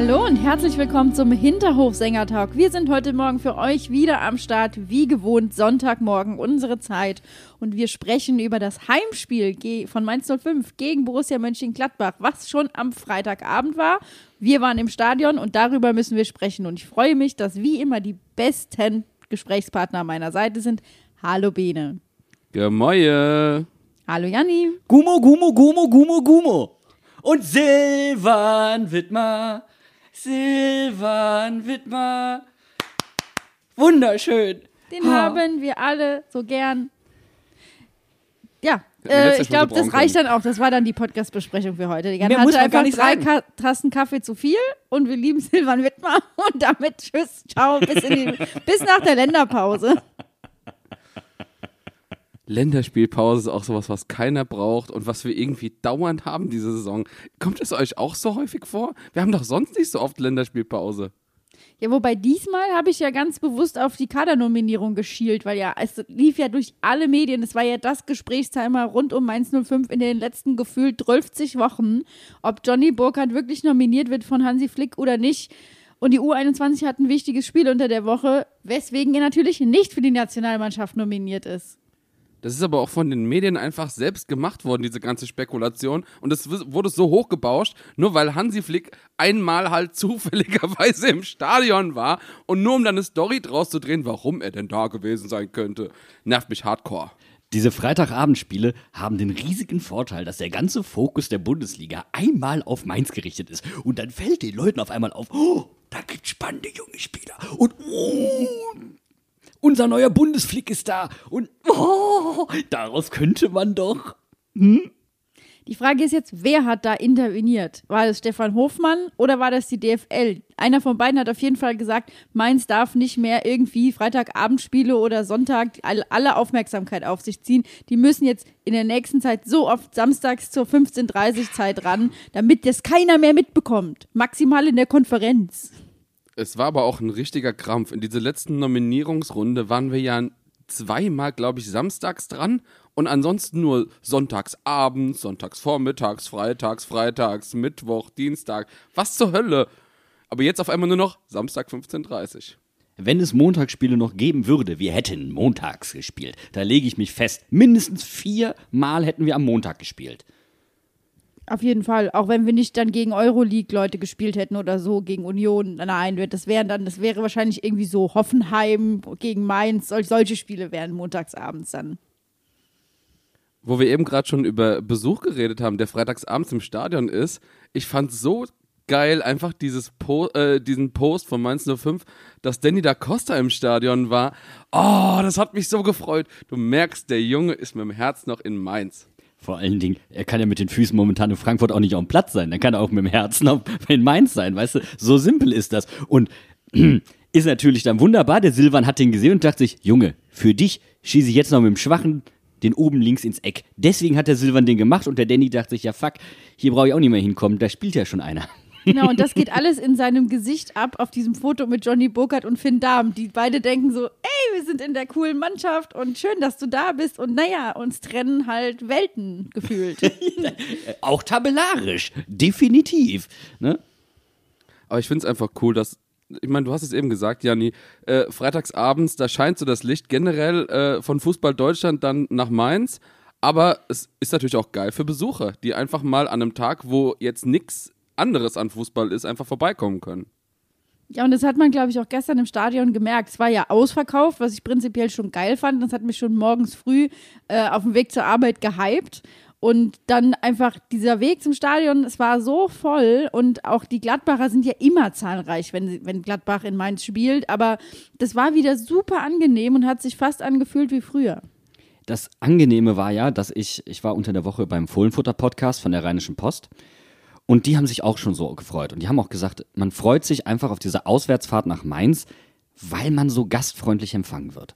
Hallo und herzlich willkommen zum Hinterhofsänger-Talk. Wir sind heute Morgen für euch wieder am Start, wie gewohnt, Sonntagmorgen, unsere Zeit. Und wir sprechen über das Heimspiel von Mainz 05 gegen Borussia Mönchengladbach, was schon am Freitagabend war. Wir waren im Stadion und darüber müssen wir sprechen. Und ich freue mich, dass wie immer die besten Gesprächspartner an meiner Seite sind. Hallo Bene. Gemäue. Hallo Janni. Gumo, Gumo, Gumo, Gumo, Gumo. Und Silvan Wittmer Silvan Wittmer. Wunderschön. Den ha. haben wir alle so gern. Ja, äh, ich glaube, das reicht dann auch. Das war dann die Podcast-Besprechung für heute. Die Mehr hatte einfach drei Ka Tassen Kaffee zu viel und wir lieben Silvan Wittmer. Und damit tschüss, ciao, bis, die, bis nach der Länderpause. Länderspielpause ist auch sowas, was keiner braucht und was wir irgendwie dauernd haben diese Saison. Kommt es euch auch so häufig vor? Wir haben doch sonst nicht so oft Länderspielpause. Ja, wobei diesmal habe ich ja ganz bewusst auf die Kadernominierung geschielt, weil ja, es lief ja durch alle Medien. Es war ja das Gesprächstimer rund um Mainz 05 in den letzten gefühlt 12 Wochen, ob Johnny Burkhardt wirklich nominiert wird von Hansi Flick oder nicht. Und die U21 hat ein wichtiges Spiel unter der Woche, weswegen er natürlich nicht für die Nationalmannschaft nominiert ist. Das ist aber auch von den Medien einfach selbst gemacht worden, diese ganze Spekulation. Und es wurde so hochgebauscht, nur weil Hansi Flick einmal halt zufälligerweise im Stadion war und nur um dann eine Story draus zu drehen, warum er denn da gewesen sein könnte, nervt mich hardcore. Diese Freitagabendspiele haben den riesigen Vorteil, dass der ganze Fokus der Bundesliga einmal auf Mainz gerichtet ist. Und dann fällt den Leuten auf einmal auf, oh, da gibt's spannende junge Spieler. Und oh, unser neuer Bundesflick ist da und oh, daraus könnte man doch. Hm? Die Frage ist jetzt, wer hat da interveniert? War das Stefan Hofmann oder war das die DFL? Einer von beiden hat auf jeden Fall gesagt, Mainz darf nicht mehr irgendwie Freitagabendspiele oder Sonntag alle Aufmerksamkeit auf sich ziehen. Die müssen jetzt in der nächsten Zeit so oft samstags zur 15.30 Zeit ran, damit das keiner mehr mitbekommt. Maximal in der Konferenz. Es war aber auch ein richtiger Krampf. In dieser letzten Nominierungsrunde waren wir ja zweimal, glaube ich, samstags dran und ansonsten nur sonntags abends, sonntags vormittags, freitags, freitags, Mittwoch, Dienstag. Was zur Hölle? Aber jetzt auf einmal nur noch Samstag 15.30 Wenn es Montagsspiele noch geben würde, wir hätten montags gespielt. Da lege ich mich fest. Mindestens viermal hätten wir am Montag gespielt. Auf jeden Fall. Auch wenn wir nicht dann gegen Euroleague-Leute gespielt hätten oder so, gegen Union. Nein, das wären dann, das wäre wahrscheinlich irgendwie so Hoffenheim gegen Mainz. Sol solche Spiele wären montagsabends dann. Wo wir eben gerade schon über Besuch geredet haben, der freitagsabends im Stadion ist. Ich fand so geil einfach dieses po äh, diesen Post von Mainz 05, dass Danny da Costa im Stadion war. Oh, das hat mich so gefreut. Du merkst, der Junge ist mit dem Herz noch in Mainz. Vor allen Dingen, er kann ja mit den Füßen momentan in Frankfurt auch nicht auf dem Platz sein. Dann kann er auch mit dem Herzen auf, in Mainz sein, weißt du? So simpel ist das. Und ist natürlich dann wunderbar. Der Silvan hat den gesehen und dachte sich, Junge, für dich schieße ich jetzt noch mit dem Schwachen den oben links ins Eck. Deswegen hat der Silvan den gemacht und der Danny dachte sich, ja fuck, hier brauche ich auch nicht mehr hinkommen, da spielt ja schon einer. Genau, und das geht alles in seinem Gesicht ab auf diesem Foto mit Johnny Burkhardt und Finn Dahm. Die beide denken so, ey, wir sind in der coolen Mannschaft und schön, dass du da bist. Und naja, uns trennen halt Welten gefühlt. Auch tabellarisch, definitiv. Ne? Aber ich finde es einfach cool, dass ich meine, du hast es eben gesagt, Janni, äh, freitagsabends, da scheint so das Licht generell äh, von Fußball Deutschland dann nach Mainz. Aber es ist natürlich auch geil für Besucher, die einfach mal an einem Tag, wo jetzt nichts anderes an Fußball ist, einfach vorbeikommen können. Ja, und das hat man, glaube ich, auch gestern im Stadion gemerkt. Es war ja ausverkauft, was ich prinzipiell schon geil fand. Das hat mich schon morgens früh äh, auf dem Weg zur Arbeit gehypt. Und dann einfach dieser Weg zum Stadion, es war so voll und auch die Gladbacher sind ja immer zahlreich, wenn, wenn Gladbach in Mainz spielt. Aber das war wieder super angenehm und hat sich fast angefühlt wie früher. das Angenehme war ja, dass ich, ich war unter der Woche beim Fohlenfutter-Podcast von der Rheinischen Post und die haben sich auch schon so gefreut. Und die haben auch gesagt, man freut sich einfach auf diese Auswärtsfahrt nach Mainz, weil man so gastfreundlich empfangen wird.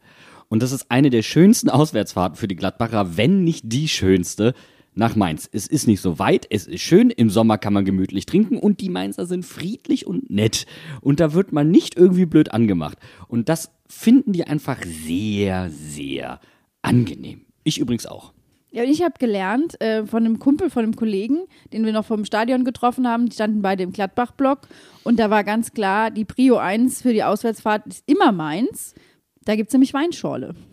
Und das ist eine der schönsten Auswärtsfahrten für die Gladbacher, wenn nicht die schönste nach Mainz. Es ist nicht so weit, es ist schön, im Sommer kann man gemütlich trinken und die Mainzer sind friedlich und nett. Und da wird man nicht irgendwie blöd angemacht. Und das finden die einfach sehr, sehr angenehm. Ich übrigens auch. Ja, und ich habe gelernt äh, von einem Kumpel, von einem Kollegen, den wir noch vom Stadion getroffen haben, die standen beide im Gladbach-Block und da war ganz klar, die Prio 1 für die Auswärtsfahrt ist immer Mainz. Da gibt es nämlich Weinschorle.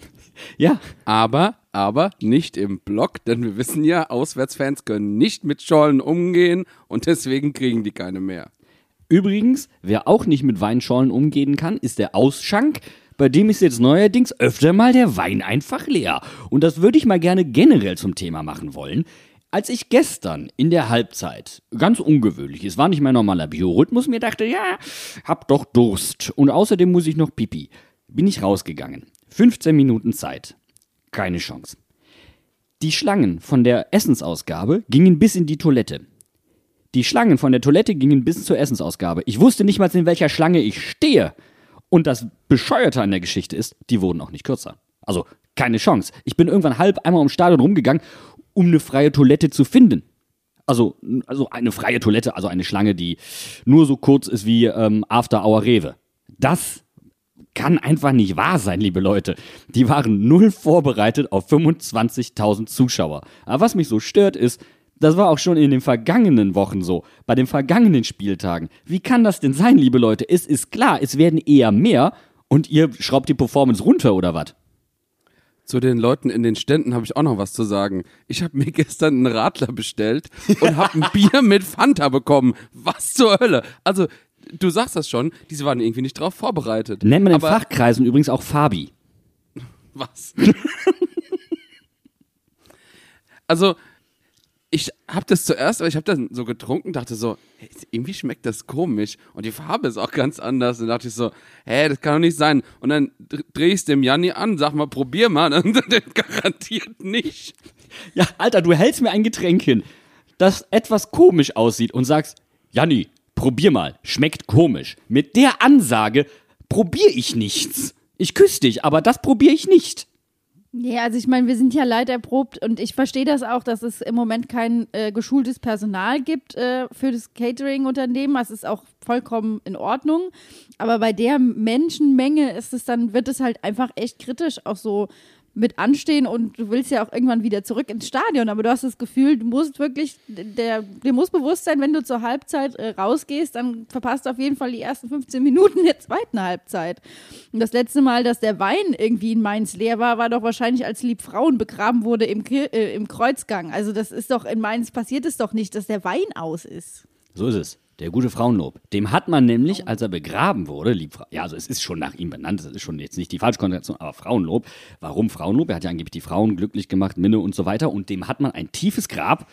Ja, Aber, aber nicht im Block, denn wir wissen ja, Auswärtsfans können nicht mit Schollen umgehen und deswegen kriegen die keine mehr. Übrigens, wer auch nicht mit Weinschorlen umgehen kann, ist der Ausschank. Bei dem ist jetzt neuerdings öfter mal der Wein einfach leer. Und das würde ich mal gerne generell zum Thema machen wollen. Als ich gestern in der Halbzeit, ganz ungewöhnlich, es war nicht mein normaler Biorhythmus, mir dachte, ja, hab doch Durst und außerdem muss ich noch pipi, bin ich rausgegangen. 15 Minuten Zeit. Keine Chance. Die Schlangen von der Essensausgabe gingen bis in die Toilette. Die Schlangen von der Toilette gingen bis zur Essensausgabe. Ich wusste nicht mal, in welcher Schlange ich stehe. Und das Bescheuerte an der Geschichte ist, die wurden auch nicht kürzer. Also keine Chance. Ich bin irgendwann halb einmal ums Stadion rumgegangen, um eine freie Toilette zu finden. Also, also eine freie Toilette, also eine Schlange, die nur so kurz ist wie ähm, After Hour Rewe. Das kann einfach nicht wahr sein, liebe Leute. Die waren null vorbereitet auf 25.000 Zuschauer. Aber was mich so stört ist, das war auch schon in den vergangenen Wochen so, bei den vergangenen Spieltagen. Wie kann das denn sein, liebe Leute? Es ist klar, es werden eher mehr und ihr schraubt die Performance runter oder was? Zu den Leuten in den Ständen habe ich auch noch was zu sagen. Ich habe mir gestern einen Radler bestellt und habe ein Bier mit Fanta bekommen. Was zur Hölle? Also, du sagst das schon, diese waren irgendwie nicht drauf vorbereitet. Nennt man in Fachkreisen übrigens auch Fabi. was? also, ich habe das zuerst, aber ich habe das so getrunken, dachte so, hey, irgendwie schmeckt das komisch und die Farbe ist auch ganz anders. Und dachte ich so, hä, das kann doch nicht sein. Und dann dr- dreh ich dem Janni an, sag mal, probier mal. Und der garantiert nicht. Ja, Alter, du hältst mir ein Getränk hin, das etwas komisch aussieht und sagst, Janni, probier mal, schmeckt komisch. Mit der Ansage probier ich nichts. Ich küsse dich, aber das probiere ich nicht. Ja, also ich meine, wir sind ja leiderprobt und ich verstehe das auch, dass es im Moment kein äh, geschultes Personal gibt äh, für das Catering-Unternehmen. Das ist auch vollkommen in Ordnung. Aber bei der Menschenmenge ist es dann, wird es halt einfach echt kritisch auch so mit anstehen und du willst ja auch irgendwann wieder zurück ins Stadion, aber du hast das Gefühl, du musst wirklich, der, dir muss bewusst sein, wenn du zur Halbzeit äh, rausgehst, dann verpasst du auf jeden Fall die ersten 15 Minuten der zweiten Halbzeit. Und das letzte Mal, dass der Wein irgendwie in Mainz leer war, war doch wahrscheinlich, als Liebfrauen begraben wurde im, Kir äh, im Kreuzgang. Also das ist doch, in Mainz passiert es doch nicht, dass der Wein aus ist. So ist es. Der gute Frauenlob. Dem hat man nämlich, als er begraben wurde, Liebfrau, ja, also es ist schon nach ihm benannt, das ist schon jetzt nicht die Falschkonstellation, aber Frauenlob. Warum Frauenlob? Er hat ja angeblich die Frauen glücklich gemacht, Minne und so weiter. Und dem hat man ein tiefes Grab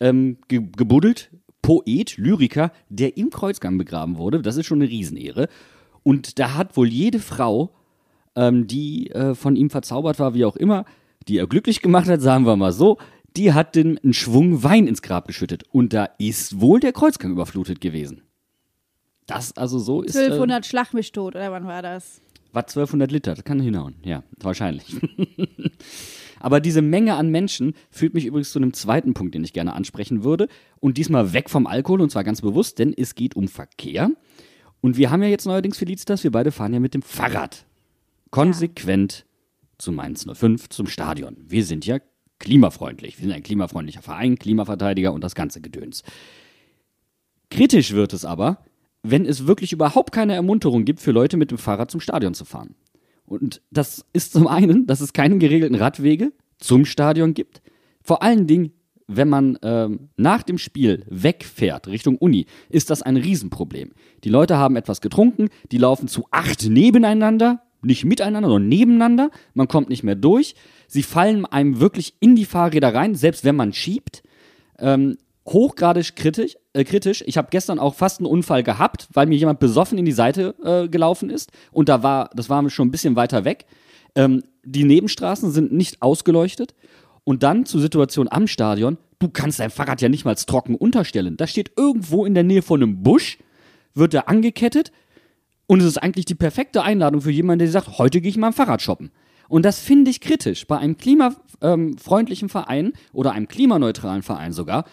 ähm, ge gebuddelt. Poet, Lyriker, der im Kreuzgang begraben wurde. Das ist schon eine Riesenehre. Und da hat wohl jede Frau, ähm, die äh, von ihm verzaubert war, wie auch immer, die er glücklich gemacht hat, sagen wir mal so, die hat den einen Schwung Wein ins Grab geschüttet. Und da ist wohl der Kreuzgang überflutet gewesen. Das also so ist. Äh, 1200 Schlag mich tot, oder wann war das? war 1200 Liter, das kann hinhauen. Ja, wahrscheinlich. Aber diese Menge an Menschen führt mich übrigens zu einem zweiten Punkt, den ich gerne ansprechen würde. Und diesmal weg vom Alkohol und zwar ganz bewusst, denn es geht um Verkehr. Und wir haben ja jetzt neuerdings, Felicitas, wir beide fahren ja mit dem Fahrrad. Konsequent zu Mainz 05, zum Stadion. Wir sind ja klimafreundlich. Wir sind ein klimafreundlicher Verein, Klimaverteidiger und das ganze Gedöns. Kritisch wird es aber, wenn es wirklich überhaupt keine Ermunterung gibt, für Leute mit dem Fahrrad zum Stadion zu fahren. Und das ist zum einen, dass es keine geregelten Radwege zum Stadion gibt. Vor allen Dingen, wenn man ähm, nach dem Spiel wegfährt Richtung Uni, ist das ein Riesenproblem. Die Leute haben etwas getrunken, die laufen zu acht nebeneinander, nicht miteinander, sondern nebeneinander. Man kommt nicht mehr durch. Sie fallen einem wirklich in die Fahrräder rein, selbst wenn man schiebt hochgradig kritisch. Äh, kritisch. Ich habe gestern auch fast einen Unfall gehabt, weil mir jemand besoffen in die Seite äh, gelaufen ist. Und da war, das war schon ein bisschen weiter weg. Ähm, die Nebenstraßen sind nicht ausgeleuchtet. Und dann zur Situation am Stadion, du kannst dein Fahrrad ja nicht mal trocken unterstellen. Das steht irgendwo in der Nähe von einem Busch, wird da angekettet und es ist eigentlich die perfekte Einladung für jemanden, der sagt, heute gehe ich mal am Fahrrad shoppen. Und das finde ich kritisch. Bei einem klimafreundlichen Verein oder einem klimaneutralen Verein sogar,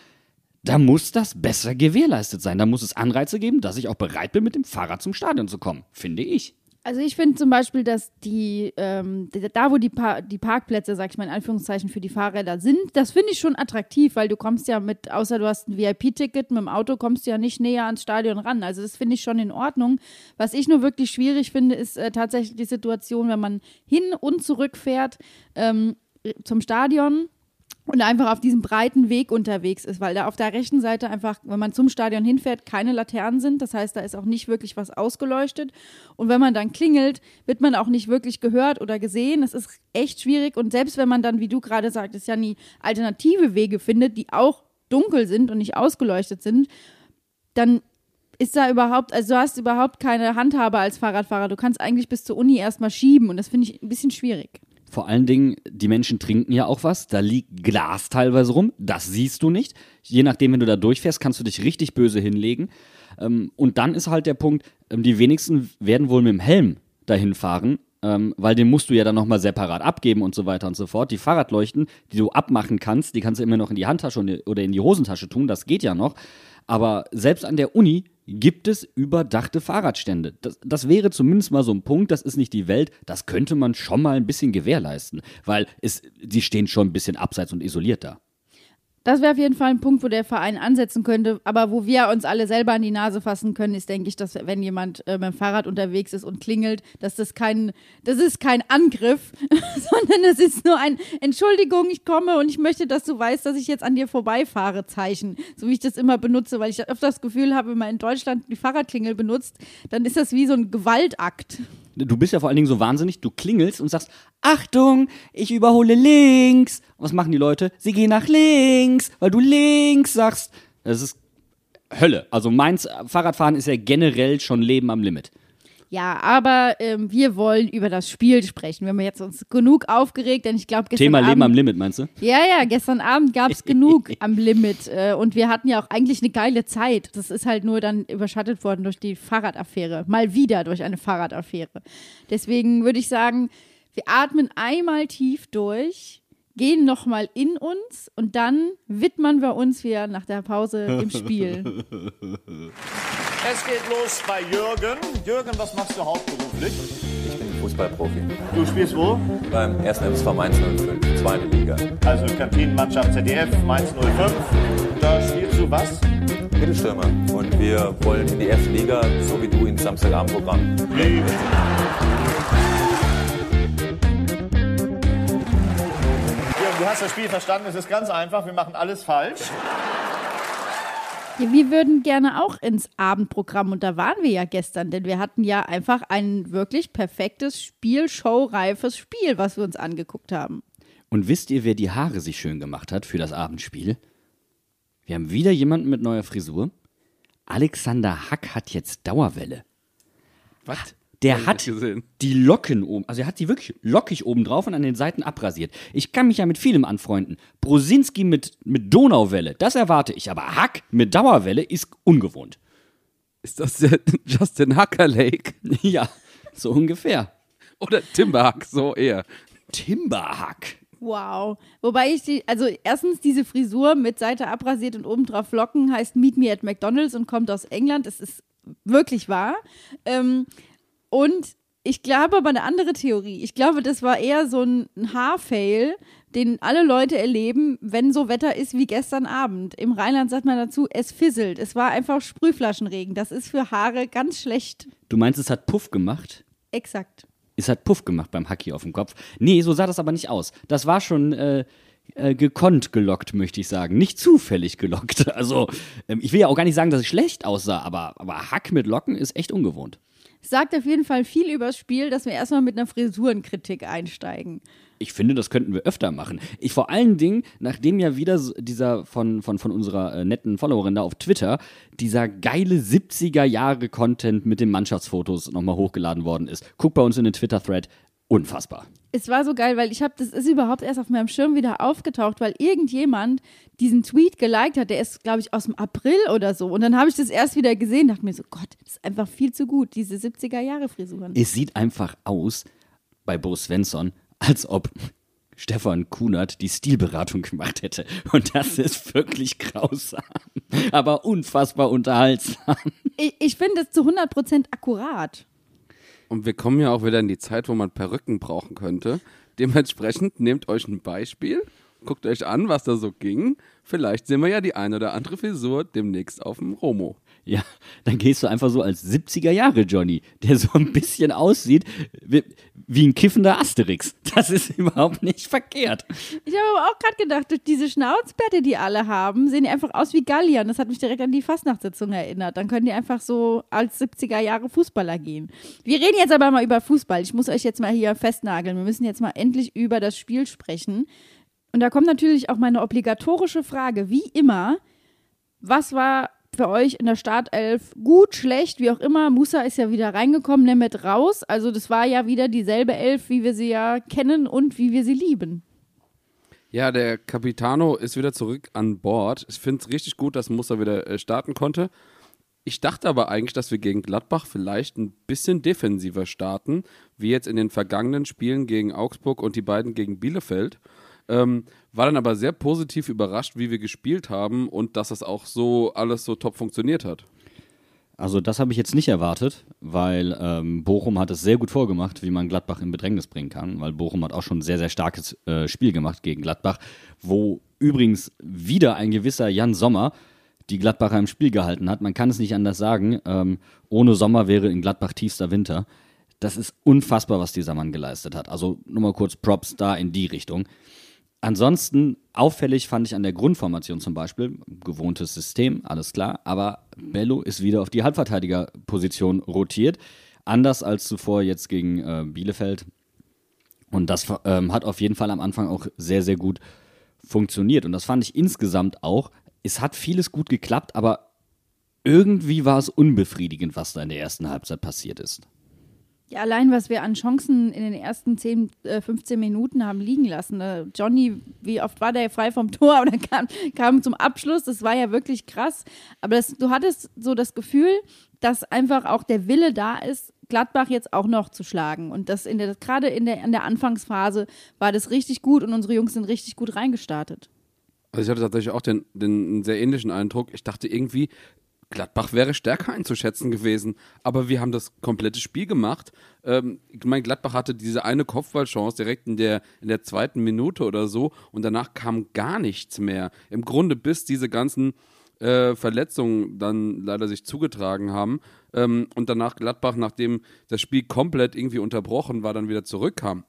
da muss das besser gewährleistet sein. Da muss es Anreize geben, dass ich auch bereit bin, mit dem Fahrrad zum Stadion zu kommen. Finde ich. Also ich finde zum Beispiel, dass die, ähm, da wo die, pa die Parkplätze, sag ich mal in Anführungszeichen, für die Fahrräder sind, das finde ich schon attraktiv, weil du kommst ja mit, außer du hast ein VIP-Ticket, mit dem Auto kommst du ja nicht näher ans Stadion ran. Also das finde ich schon in Ordnung. Was ich nur wirklich schwierig finde, ist äh, tatsächlich die Situation, wenn man hin und zurück fährt ähm, zum Stadion und einfach auf diesem breiten Weg unterwegs ist, weil da auf der rechten Seite einfach, wenn man zum Stadion hinfährt, keine Laternen sind. Das heißt, da ist auch nicht wirklich was ausgeleuchtet. Und wenn man dann klingelt, wird man auch nicht wirklich gehört oder gesehen. Es ist echt schwierig. Und selbst wenn man dann, wie du gerade sagtest, ja alternative Wege findet, die auch dunkel sind und nicht ausgeleuchtet sind, dann ist da überhaupt, also du hast überhaupt keine Handhabe als Fahrradfahrer. Du kannst eigentlich bis zur Uni erstmal schieben und das finde ich ein bisschen schwierig. Vor allen Dingen, die Menschen trinken ja auch was. Da liegt Glas teilweise rum. Das siehst du nicht. Je nachdem, wenn du da durchfährst, kannst du dich richtig böse hinlegen. Ähm, und dann ist halt der Punkt, ähm, die wenigsten werden wohl mit dem Helm dahin fahren, ähm, weil den musst du ja dann nochmal separat abgeben und so weiter und so fort. Die Fahrradleuchten, die du abmachen kannst, die kannst du immer noch in die Handtasche oder in die Hosentasche tun, das geht ja noch. Aber selbst an der Uni gibt es überdachte Fahrradstände. Das, das wäre zumindest mal so ein Punkt, das ist nicht die Welt, das könnte man schon mal ein bisschen gewährleisten, weil es, sie stehen schon ein bisschen abseits und isoliert da. Das wäre auf jeden Fall ein Punkt, wo der Verein ansetzen könnte. Aber wo wir uns alle selber an die Nase fassen können, ist, denke ich, dass wenn jemand äh, mit dem Fahrrad unterwegs ist und klingelt, dass das kein, das ist kein Angriff, sondern das ist nur ein Entschuldigung, ich komme und ich möchte, dass du weißt, dass ich jetzt an dir vorbeifahre, Zeichen. So wie ich das immer benutze, weil ich öfter das Gefühl habe, wenn man in Deutschland die Fahrradklingel benutzt, dann ist das wie so ein Gewaltakt. Du bist ja vor allen Dingen so wahnsinnig, du klingelst und sagst, Achtung, ich überhole links. Was machen die Leute? Sie gehen nach links, weil du links sagst. Das ist Hölle. Also meins Fahrradfahren ist ja generell schon Leben am Limit. Ja, aber ähm, wir wollen über das Spiel sprechen. Wir haben jetzt uns genug aufgeregt, denn ich glaube, gestern Thema Abend, Leben am Limit, meinst du? Ja, ja, gestern Abend gab es genug am Limit äh, und wir hatten ja auch eigentlich eine geile Zeit. Das ist halt nur dann überschattet worden durch die Fahrradaffäre. Mal wieder durch eine Fahrradaffäre. Deswegen würde ich sagen, wir atmen einmal tief durch, gehen nochmal in uns und dann widmen wir uns wieder nach der Pause dem Spiel. Es geht los bei Jürgen. Jürgen, was machst du hauptberuflich? Ich bin Fußballprofi Du spielst wo? beim 1. MSV Mainz 05, zweite Liga. Also Kantinenmannschaft ZDF, Mainz 05. Da spielst du was? Mittelstürmer. Und wir wollen in die erste Liga, so wie du ins Samstagabendprogramm. Jürgen, du hast das Spiel verstanden. Es ist ganz einfach. Wir machen alles falsch. Ja, wir würden gerne auch ins Abendprogramm und da waren wir ja gestern, denn wir hatten ja einfach ein wirklich perfektes Spiel, showreifes Spiel, was wir uns angeguckt haben. Und wisst ihr, wer die Haare sich schön gemacht hat für das Abendspiel? Wir haben wieder jemanden mit neuer Frisur. Alexander Hack hat jetzt Dauerwelle. Was? Der hat gesehen. die Locken oben, also er hat die wirklich lockig oben drauf und an den Seiten abrasiert. Ich kann mich ja mit vielem anfreunden. Brosinski mit, mit Donauwelle, das erwarte ich, aber Hack mit Dauerwelle ist ungewohnt. Ist das der Justin Hackerlake? ja, so ungefähr. Oder Timberhack, so eher. Timberhack. Wow. Wobei ich die, also erstens diese Frisur mit Seite abrasiert und oben drauf Locken heißt Meet Me at McDonalds und kommt aus England. Das ist wirklich wahr. Ähm, und ich glaube aber eine andere Theorie. Ich glaube, das war eher so ein Haarfail, den alle Leute erleben, wenn so Wetter ist wie gestern Abend. Im Rheinland sagt man dazu, es fisselt. Es war einfach Sprühflaschenregen. Das ist für Haare ganz schlecht. Du meinst, es hat Puff gemacht? Exakt. Es hat Puff gemacht beim Hacky auf dem Kopf. Nee, so sah das aber nicht aus. Das war schon äh, äh, gekonnt gelockt, möchte ich sagen. Nicht zufällig gelockt. Also, ähm, ich will ja auch gar nicht sagen, dass es schlecht aussah, aber, aber Hack mit Locken ist echt ungewohnt. Sagt auf jeden Fall viel übers Spiel, dass wir erstmal mit einer Frisurenkritik einsteigen. Ich finde, das könnten wir öfter machen. Ich vor allen Dingen, nachdem ja wieder dieser von, von, von unserer äh, netten Followerin da auf Twitter, dieser geile 70er Jahre Content mit den Mannschaftsfotos nochmal hochgeladen worden ist. Guck bei uns in den Twitter-Thread. Unfassbar. Es war so geil, weil ich habe, das ist überhaupt erst auf meinem Schirm wieder aufgetaucht, weil irgendjemand diesen Tweet geliked hat. Der ist, glaube ich, aus dem April oder so. Und dann habe ich das erst wieder gesehen, dachte mir so, Gott, das ist einfach viel zu gut, diese 70er-Jahre-Frisuren. Es sieht einfach aus bei Bo Svensson, als ob Stefan Kunert die Stilberatung gemacht hätte. Und das ist wirklich grausam, aber unfassbar unterhaltsam. Ich, ich finde es zu 100% akkurat. Und wir kommen ja auch wieder in die Zeit, wo man Perücken brauchen könnte. Dementsprechend nehmt euch ein Beispiel, guckt euch an, was da so ging. Vielleicht sehen wir ja die eine oder andere Frisur demnächst auf dem Romo. Ja, dann gehst du einfach so als 70er Jahre Johnny, der so ein bisschen aussieht wie, wie ein kiffender Asterix. Das ist überhaupt nicht verkehrt. Ich habe aber auch gerade gedacht, durch diese Schnauzbärte, die alle haben, sehen die einfach aus wie Galliern. Das hat mich direkt an die Fastnachtssitzung erinnert. Dann können die einfach so als 70er Jahre Fußballer gehen. Wir reden jetzt aber mal über Fußball. Ich muss euch jetzt mal hier festnageln. Wir müssen jetzt mal endlich über das Spiel sprechen. Und da kommt natürlich auch meine obligatorische Frage, wie immer, was war für euch in der Startelf gut, schlecht, wie auch immer. Musa ist ja wieder reingekommen, Nemeth raus. Also das war ja wieder dieselbe Elf, wie wir sie ja kennen und wie wir sie lieben. Ja, der Capitano ist wieder zurück an Bord. Ich finde es richtig gut, dass Musa wieder äh, starten konnte. Ich dachte aber eigentlich, dass wir gegen Gladbach vielleicht ein bisschen defensiver starten, wie jetzt in den vergangenen Spielen gegen Augsburg und die beiden gegen Bielefeld. Ähm, war dann aber sehr positiv überrascht, wie wir gespielt haben und dass das auch so alles so top funktioniert hat. Also das habe ich jetzt nicht erwartet, weil ähm, Bochum hat es sehr gut vorgemacht, wie man Gladbach in Bedrängnis bringen kann, weil Bochum hat auch schon ein sehr, sehr starkes äh, Spiel gemacht gegen Gladbach, wo übrigens wieder ein gewisser Jan Sommer die Gladbacher im Spiel gehalten hat. Man kann es nicht anders sagen. Ähm, ohne Sommer wäre in Gladbach tiefster Winter. Das ist unfassbar, was dieser Mann geleistet hat. Also nur mal kurz Props da in die Richtung. Ansonsten auffällig fand ich an der Grundformation zum Beispiel, gewohntes System, alles klar, aber Bello ist wieder auf die Halbverteidigerposition rotiert, anders als zuvor jetzt gegen äh, Bielefeld. Und das ähm, hat auf jeden Fall am Anfang auch sehr, sehr gut funktioniert. Und das fand ich insgesamt auch. Es hat vieles gut geklappt, aber irgendwie war es unbefriedigend, was da in der ersten Halbzeit passiert ist. Ja, allein was wir an Chancen in den ersten 10, äh, 15 Minuten haben liegen lassen. Äh, Johnny, wie oft war der frei vom Tor oder kam, kam zum Abschluss? Das war ja wirklich krass. Aber das, du hattest so das Gefühl, dass einfach auch der Wille da ist, Gladbach jetzt auch noch zu schlagen. Und das in der, gerade in der, in der Anfangsphase war das richtig gut und unsere Jungs sind richtig gut reingestartet. Also ich hatte tatsächlich auch den, den sehr ähnlichen Eindruck. Ich dachte irgendwie, Gladbach wäre stärker einzuschätzen gewesen. Aber wir haben das komplette Spiel gemacht. Ähm, ich meine, Gladbach hatte diese eine Kopfballchance direkt in der, in der zweiten Minute oder so und danach kam gar nichts mehr. Im Grunde bis diese ganzen äh, Verletzungen dann leider sich zugetragen haben ähm, und danach Gladbach, nachdem das Spiel komplett irgendwie unterbrochen war, dann wieder zurückkam.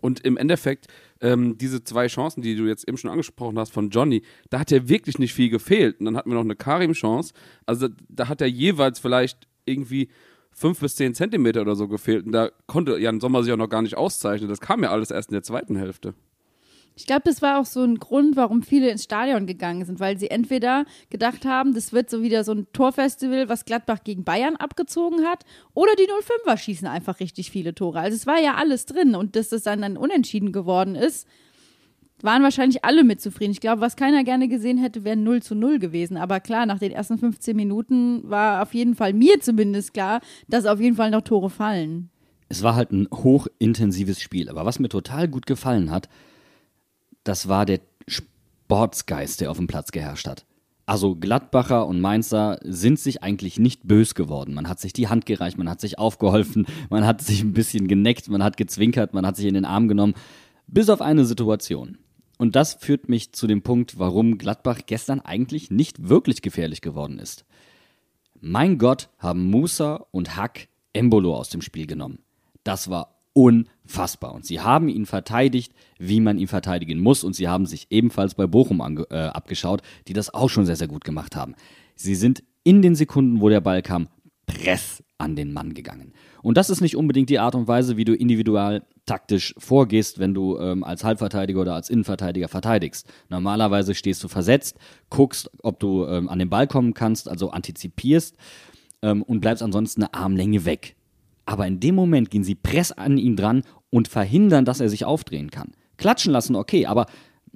Und im Endeffekt, ähm, diese zwei Chancen, die du jetzt eben schon angesprochen hast von Johnny, da hat ja wirklich nicht viel gefehlt. Und dann hatten wir noch eine Karim-Chance. Also da hat er jeweils vielleicht irgendwie fünf bis zehn Zentimeter oder so gefehlt. Und da konnte Jan Sommer sich auch noch gar nicht auszeichnen. Das kam ja alles erst in der zweiten Hälfte. Ich glaube, das war auch so ein Grund, warum viele ins Stadion gegangen sind, weil sie entweder gedacht haben, das wird so wieder so ein Torfestival, was Gladbach gegen Bayern abgezogen hat, oder die 05er schießen einfach richtig viele Tore. Also es war ja alles drin und dass das dann, dann unentschieden geworden ist, waren wahrscheinlich alle mit zufrieden. Ich glaube, was keiner gerne gesehen hätte, wäre 0 zu 0 gewesen. Aber klar, nach den ersten 15 Minuten war auf jeden Fall mir zumindest klar, dass auf jeden Fall noch Tore fallen. Es war halt ein hochintensives Spiel. Aber was mir total gut gefallen hat, das war der Sportsgeist, der auf dem Platz geherrscht hat. Also Gladbacher und Mainzer sind sich eigentlich nicht bös geworden. Man hat sich die Hand gereicht, man hat sich aufgeholfen, man hat sich ein bisschen geneckt, man hat gezwinkert, man hat sich in den Arm genommen. Bis auf eine Situation. Und das führt mich zu dem Punkt, warum Gladbach gestern eigentlich nicht wirklich gefährlich geworden ist. Mein Gott, haben Musa und Hack Embolo aus dem Spiel genommen. Das war unfassbar. Und sie haben ihn verteidigt, wie man ihn verteidigen muss. Und sie haben sich ebenfalls bei Bochum äh, abgeschaut, die das auch schon sehr, sehr gut gemacht haben. Sie sind in den Sekunden, wo der Ball kam, press an den Mann gegangen. Und das ist nicht unbedingt die Art und Weise, wie du individual taktisch vorgehst, wenn du ähm, als Halbverteidiger oder als Innenverteidiger verteidigst. Normalerweise stehst du versetzt, guckst, ob du ähm, an den Ball kommen kannst, also antizipierst ähm, und bleibst ansonsten eine Armlänge weg. Aber in dem Moment gehen sie press an ihn dran und verhindern, dass er sich aufdrehen kann. Klatschen lassen, okay, aber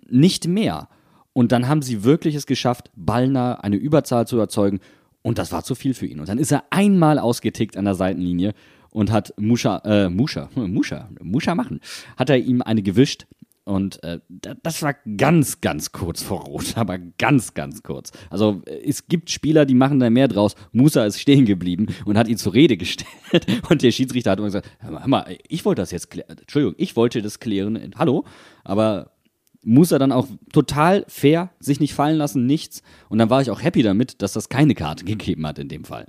nicht mehr. Und dann haben sie wirklich es geschafft, Ballner eine Überzahl zu erzeugen. Und das war zu viel für ihn. Und dann ist er einmal ausgetickt an der Seitenlinie und hat Muscha, äh, Muscha, Muscha, Muscha machen, hat er ihm eine gewischt. Und äh, da- das war ganz, ganz kurz vor Rot, aber ganz, ganz kurz. Also äh, es gibt Spieler, die machen da mehr draus. Musa ist stehen geblieben und hat ihn zur Rede gestellt. Und der Schiedsrichter hat immer gesagt, hör mal, ich wollte das jetzt klären. Entschuldigung, ich wollte das klären. Hallo? Aber muss er dann auch total fair sich nicht fallen lassen, nichts. Und dann war ich auch happy damit, dass das keine Karte gegeben hat in dem Fall.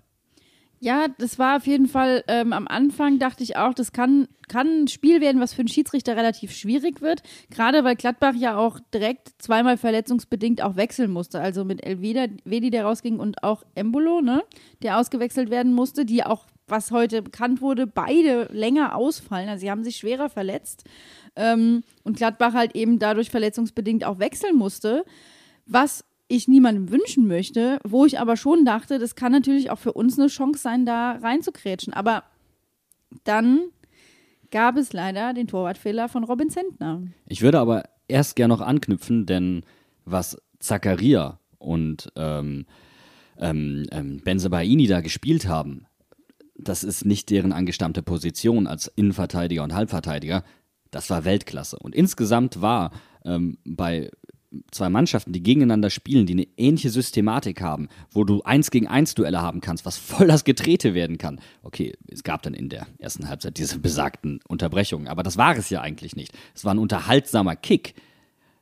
Ja, das war auf jeden Fall, ähm, am Anfang dachte ich auch, das kann, kann ein Spiel werden, was für einen Schiedsrichter relativ schwierig wird. Gerade weil Gladbach ja auch direkt zweimal verletzungsbedingt auch wechseln musste. Also mit Elveda, Vedi, der rausging und auch Embolo, ne, der ausgewechselt werden musste, die auch, was heute bekannt wurde, beide länger ausfallen. Also sie haben sich schwerer verletzt. Ähm, und Gladbach halt eben dadurch verletzungsbedingt auch wechseln musste. Was ich niemandem wünschen möchte, wo ich aber schon dachte, das kann natürlich auch für uns eine Chance sein, da reinzukrätschen. Aber dann gab es leider den Torwartfehler von Robin Zentner. Ich würde aber erst gerne noch anknüpfen, denn was Zakaria und ähm, ähm, ähm, Benzebaini da gespielt haben, das ist nicht deren angestammte Position als Innenverteidiger und Halbverteidiger. Das war Weltklasse. Und insgesamt war ähm, bei zwei Mannschaften, die gegeneinander spielen, die eine ähnliche Systematik haben, wo du eins gegen eins Duelle haben kannst, was voll das Getrete werden kann. Okay, es gab dann in der ersten Halbzeit diese besagten Unterbrechungen, aber das war es ja eigentlich nicht. Es war ein unterhaltsamer Kick.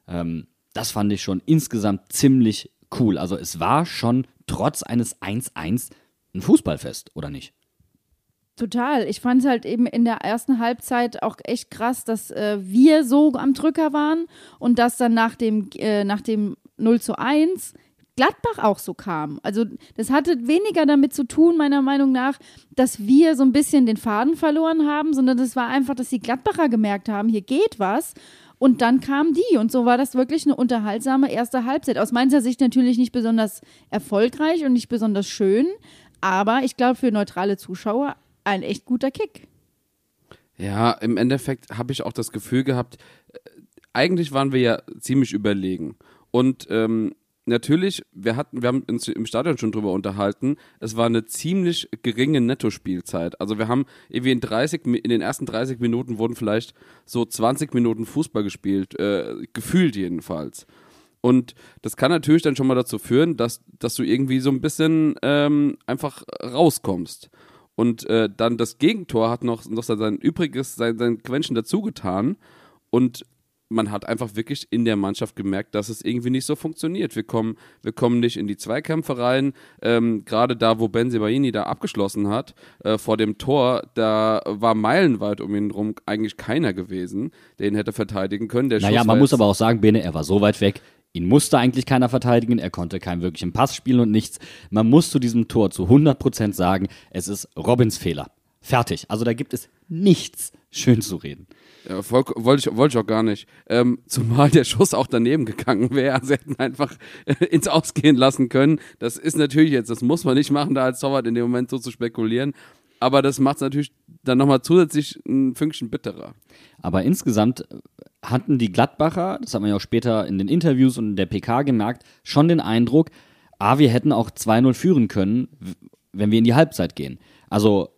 Ähm, das fand ich schon insgesamt ziemlich cool. Also es war schon trotz eines 1-1 ein Fußballfest, oder nicht? Total. Ich fand es halt eben in der ersten Halbzeit auch echt krass, dass äh, wir so am Drücker waren und dass dann nach dem, äh, nach dem 0 zu 1 Gladbach auch so kam. Also das hatte weniger damit zu tun, meiner Meinung nach, dass wir so ein bisschen den Faden verloren haben, sondern das war einfach, dass die Gladbacher gemerkt haben, hier geht was. Und dann kamen die und so war das wirklich eine unterhaltsame erste Halbzeit. Aus meiner Sicht natürlich nicht besonders erfolgreich und nicht besonders schön, aber ich glaube für neutrale Zuschauer ein echt guter Kick. Ja, im Endeffekt habe ich auch das Gefühl gehabt, äh, eigentlich waren wir ja ziemlich überlegen. Und ähm, natürlich, wir hatten, wir haben uns im Stadion schon drüber unterhalten, es war eine ziemlich geringe Nettospielzeit. Also wir haben irgendwie in 30, Mi- in den ersten 30 Minuten wurden vielleicht so 20 Minuten Fußball gespielt, äh, gefühlt jedenfalls. Und das kann natürlich dann schon mal dazu führen, dass, dass du irgendwie so ein bisschen ähm, einfach rauskommst. Und äh, dann das Gegentor hat noch, noch sein Übriges, sein, sein Quäntchen dazu getan. Und man hat einfach wirklich in der Mannschaft gemerkt, dass es irgendwie nicht so funktioniert. Wir kommen, wir kommen nicht in die Zweikämpfe rein. Ähm, Gerade da, wo Benzibaini da abgeschlossen hat, äh, vor dem Tor, da war meilenweit um ihn rum eigentlich keiner gewesen, der ihn hätte verteidigen können. Der Naja, Schuss man muss aber auch sagen, Bene, er war so weit weg. Ihn musste eigentlich keiner verteidigen, er konnte keinen wirklichen Pass spielen und nichts. Man muss zu diesem Tor zu 100% sagen, es ist Robins Fehler. Fertig. Also da gibt es nichts schön zu reden. Ja, voll, wollte ich, wollte ich auch gar nicht. Ähm, zumal der Schuss auch daneben gegangen wäre. Sie hätten einfach äh, ins Ausgehen lassen können. Das ist natürlich jetzt, das muss man nicht machen, da als Torwart in dem Moment so zu spekulieren. Aber das macht es natürlich dann nochmal zusätzlich ein Fünkchen bitterer. Aber insgesamt hatten die Gladbacher, das hat man ja auch später in den Interviews und in der PK gemerkt, schon den Eindruck, ah, wir hätten auch 2-0 führen können, wenn wir in die Halbzeit gehen. Also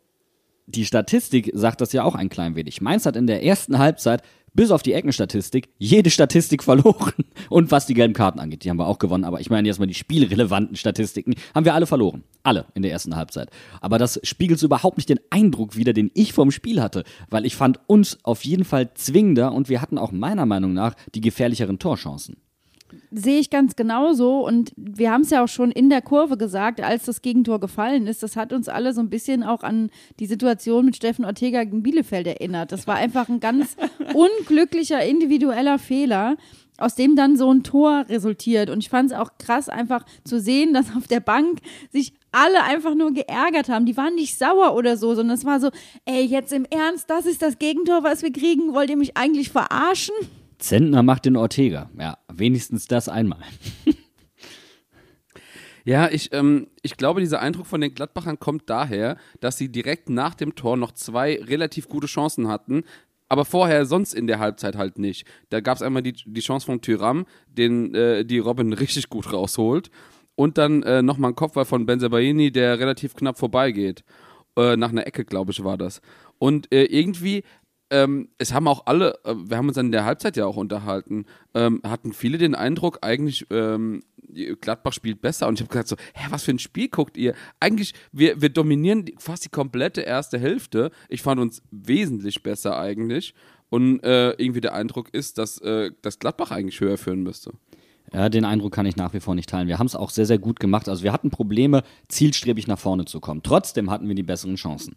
die Statistik sagt das ja auch ein klein wenig. Mainz hat in der ersten Halbzeit bis auf die Eckenstatistik jede Statistik verloren. Und was die gelben Karten angeht, die haben wir auch gewonnen. Aber ich meine jetzt mal die spielrelevanten Statistiken, haben wir alle verloren. Alle in der ersten Halbzeit. Aber das spiegelt so überhaupt nicht den Eindruck wider, den ich vom Spiel hatte. Weil ich fand uns auf jeden Fall zwingender und wir hatten auch meiner Meinung nach die gefährlicheren Torchancen. Sehe ich ganz genauso und wir haben es ja auch schon in der Kurve gesagt, als das Gegentor gefallen ist. Das hat uns alle so ein bisschen auch an die Situation mit Steffen Ortega gegen Bielefeld erinnert. Das war einfach ein ganz unglücklicher individueller Fehler, aus dem dann so ein Tor resultiert. Und ich fand es auch krass, einfach zu sehen, dass auf der Bank sich alle einfach nur geärgert haben. Die waren nicht sauer oder so, sondern es war so, ey, jetzt im Ernst, das ist das Gegentor, was wir kriegen. Wollt ihr mich eigentlich verarschen? Zentner macht den Ortega. Ja, wenigstens das einmal. Ja, ich, ähm, ich glaube, dieser Eindruck von den Gladbachern kommt daher, dass sie direkt nach dem Tor noch zwei relativ gute Chancen hatten. aber vorher sonst in der Halbzeit halt nicht. Da gab es einmal die, die Chance von Tyram, den äh, die Robin richtig gut rausholt. Und dann äh, nochmal ein Kopfball von Benzebaini, der relativ knapp vorbeigeht. Äh, nach einer Ecke, glaube ich, war das. Und äh, irgendwie ähm, es haben auch alle, äh, wir haben uns dann in der Halbzeit ja auch unterhalten, ähm, hatten viele den Eindruck, eigentlich ähm, Gladbach spielt besser. Und ich habe gesagt so, hä, was für ein Spiel guckt ihr? Eigentlich, wir, wir dominieren fast die komplette erste Hälfte. Ich fand uns wesentlich besser eigentlich. Und äh, irgendwie der Eindruck ist, dass, äh, dass Gladbach eigentlich höher führen müsste. Ja, den Eindruck kann ich nach wie vor nicht teilen. Wir haben es auch sehr, sehr gut gemacht. Also wir hatten Probleme, zielstrebig nach vorne zu kommen. Trotzdem hatten wir die besseren Chancen.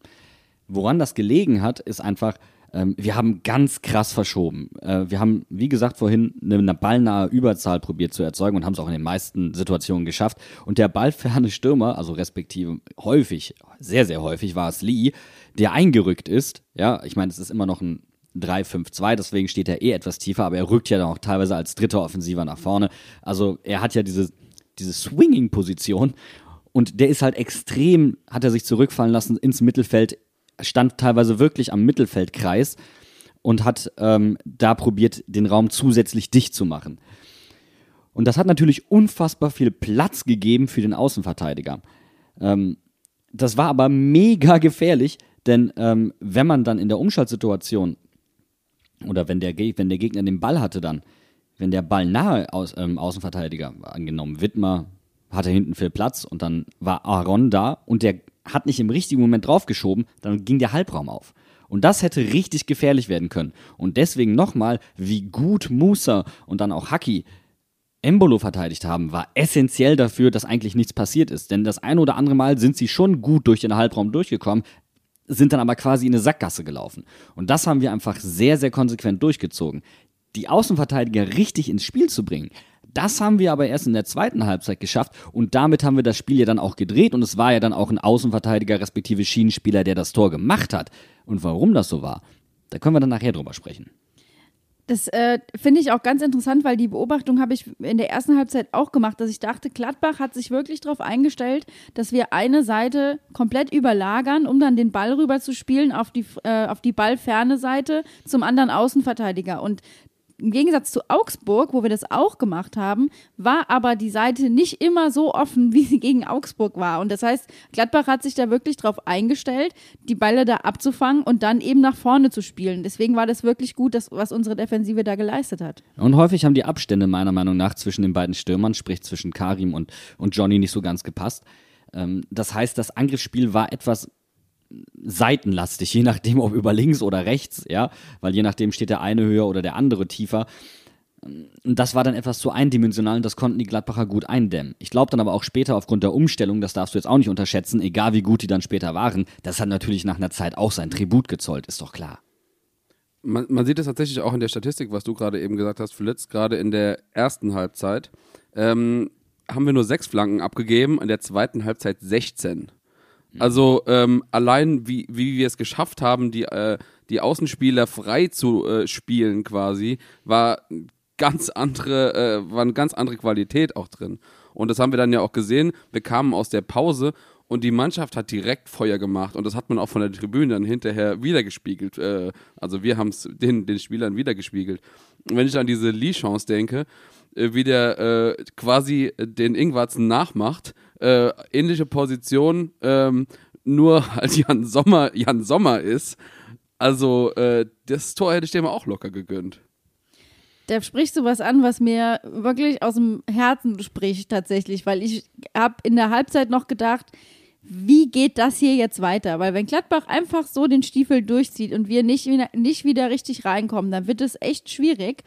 Woran das gelegen hat, ist einfach, ähm, wir haben ganz krass verschoben. Äh, wir haben, wie gesagt, vorhin eine, eine ballnahe Überzahl probiert zu erzeugen und haben es auch in den meisten Situationen geschafft. Und der ballferne Stürmer, also respektive häufig, sehr, sehr häufig war es Lee, der eingerückt ist. Ja, ich meine, es ist immer noch ein 3-5-2, deswegen steht er eh etwas tiefer, aber er rückt ja dann auch teilweise als dritter Offensiver nach vorne. Also er hat ja diese, diese Swinging-Position und der ist halt extrem, hat er sich zurückfallen lassen ins Mittelfeld stand teilweise wirklich am Mittelfeldkreis und hat ähm, da probiert, den Raum zusätzlich dicht zu machen. Und das hat natürlich unfassbar viel Platz gegeben für den Außenverteidiger. Ähm, das war aber mega gefährlich, denn ähm, wenn man dann in der Umschaltsituation oder wenn der, wenn der Gegner den Ball hatte dann, wenn der Ball nahe aus, ähm, Außenverteidiger, angenommen Wittmer, hatte hinten viel Platz und dann war Aaron da und der hat nicht im richtigen Moment draufgeschoben, dann ging der Halbraum auf. Und das hätte richtig gefährlich werden können. Und deswegen nochmal, wie gut Musa und dann auch Haki Embolo verteidigt haben, war essentiell dafür, dass eigentlich nichts passiert ist. Denn das eine oder andere Mal sind sie schon gut durch den Halbraum durchgekommen, sind dann aber quasi in eine Sackgasse gelaufen. Und das haben wir einfach sehr, sehr konsequent durchgezogen. Die Außenverteidiger richtig ins Spiel zu bringen, das haben wir aber erst in der zweiten Halbzeit geschafft und damit haben wir das Spiel ja dann auch gedreht und es war ja dann auch ein Außenverteidiger respektive Schienenspieler, der das Tor gemacht hat. Und warum das so war, da können wir dann nachher drüber sprechen. Das äh, finde ich auch ganz interessant, weil die Beobachtung habe ich in der ersten Halbzeit auch gemacht, dass ich dachte, Gladbach hat sich wirklich darauf eingestellt, dass wir eine Seite komplett überlagern, um dann den Ball rüber zu spielen auf die, äh, auf die ballferne Seite zum anderen Außenverteidiger. Und im Gegensatz zu Augsburg, wo wir das auch gemacht haben, war aber die Seite nicht immer so offen, wie sie gegen Augsburg war. Und das heißt, Gladbach hat sich da wirklich darauf eingestellt, die Bälle da abzufangen und dann eben nach vorne zu spielen. Deswegen war das wirklich gut, das, was unsere Defensive da geleistet hat. Und häufig haben die Abstände meiner Meinung nach zwischen den beiden Stürmern, sprich zwischen Karim und, und Johnny, nicht so ganz gepasst. Ähm, das heißt, das Angriffsspiel war etwas seitenlastig, je nachdem, ob über links oder rechts, ja, weil je nachdem steht der eine höher oder der andere tiefer. Und das war dann etwas zu eindimensional und das konnten die Gladbacher gut eindämmen. Ich glaube dann aber auch später aufgrund der Umstellung, das darfst du jetzt auch nicht unterschätzen, egal wie gut die dann später waren, das hat natürlich nach einer Zeit auch sein Tribut gezollt, ist doch klar. Man, man sieht es tatsächlich auch in der Statistik, was du gerade eben gesagt hast, Flitz, gerade in der ersten Halbzeit. Ähm, haben wir nur sechs Flanken abgegeben, in der zweiten Halbzeit 16. Also ähm, allein wie, wie wir es geschafft haben, die, äh, die Außenspieler frei zu äh, spielen quasi, war ganz andere, äh, war eine ganz andere Qualität auch drin. Und das haben wir dann ja auch gesehen. Wir kamen aus der Pause und die Mannschaft hat direkt Feuer gemacht und das hat man auch von der Tribüne dann hinterher wiedergespiegelt. Äh, also wir haben es den, den Spielern wiedergespiegelt. Und wenn ich an diese Lee-Chance denke, äh, wie der äh, quasi den Ingwarzen nachmacht, äh, ähnliche Position, ähm, nur halt Jan Sommer, Jan Sommer ist. Also äh, das Tor hätte ich dem auch locker gegönnt. Da sprichst du was an, was mir wirklich aus dem Herzen spricht tatsächlich, weil ich habe in der Halbzeit noch gedacht, wie geht das hier jetzt weiter? Weil wenn Gladbach einfach so den Stiefel durchzieht und wir nicht, nicht wieder richtig reinkommen, dann wird es echt schwierig.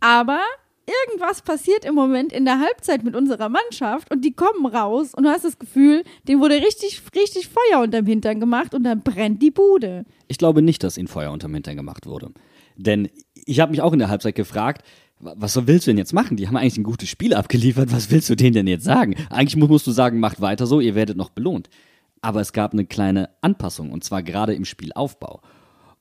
Aber irgendwas passiert im Moment in der Halbzeit mit unserer Mannschaft und die kommen raus und du hast das Gefühl, denen wurde richtig, richtig Feuer unterm Hintern gemacht und dann brennt die Bude. Ich glaube nicht, dass ihnen Feuer unterm Hintern gemacht wurde. Denn ich habe mich auch in der Halbzeit gefragt, was willst du denn jetzt machen? Die haben eigentlich ein gutes Spiel abgeliefert. Was willst du denen denn jetzt sagen? Eigentlich musst du sagen, macht weiter so, ihr werdet noch belohnt. Aber es gab eine kleine Anpassung und zwar gerade im Spielaufbau.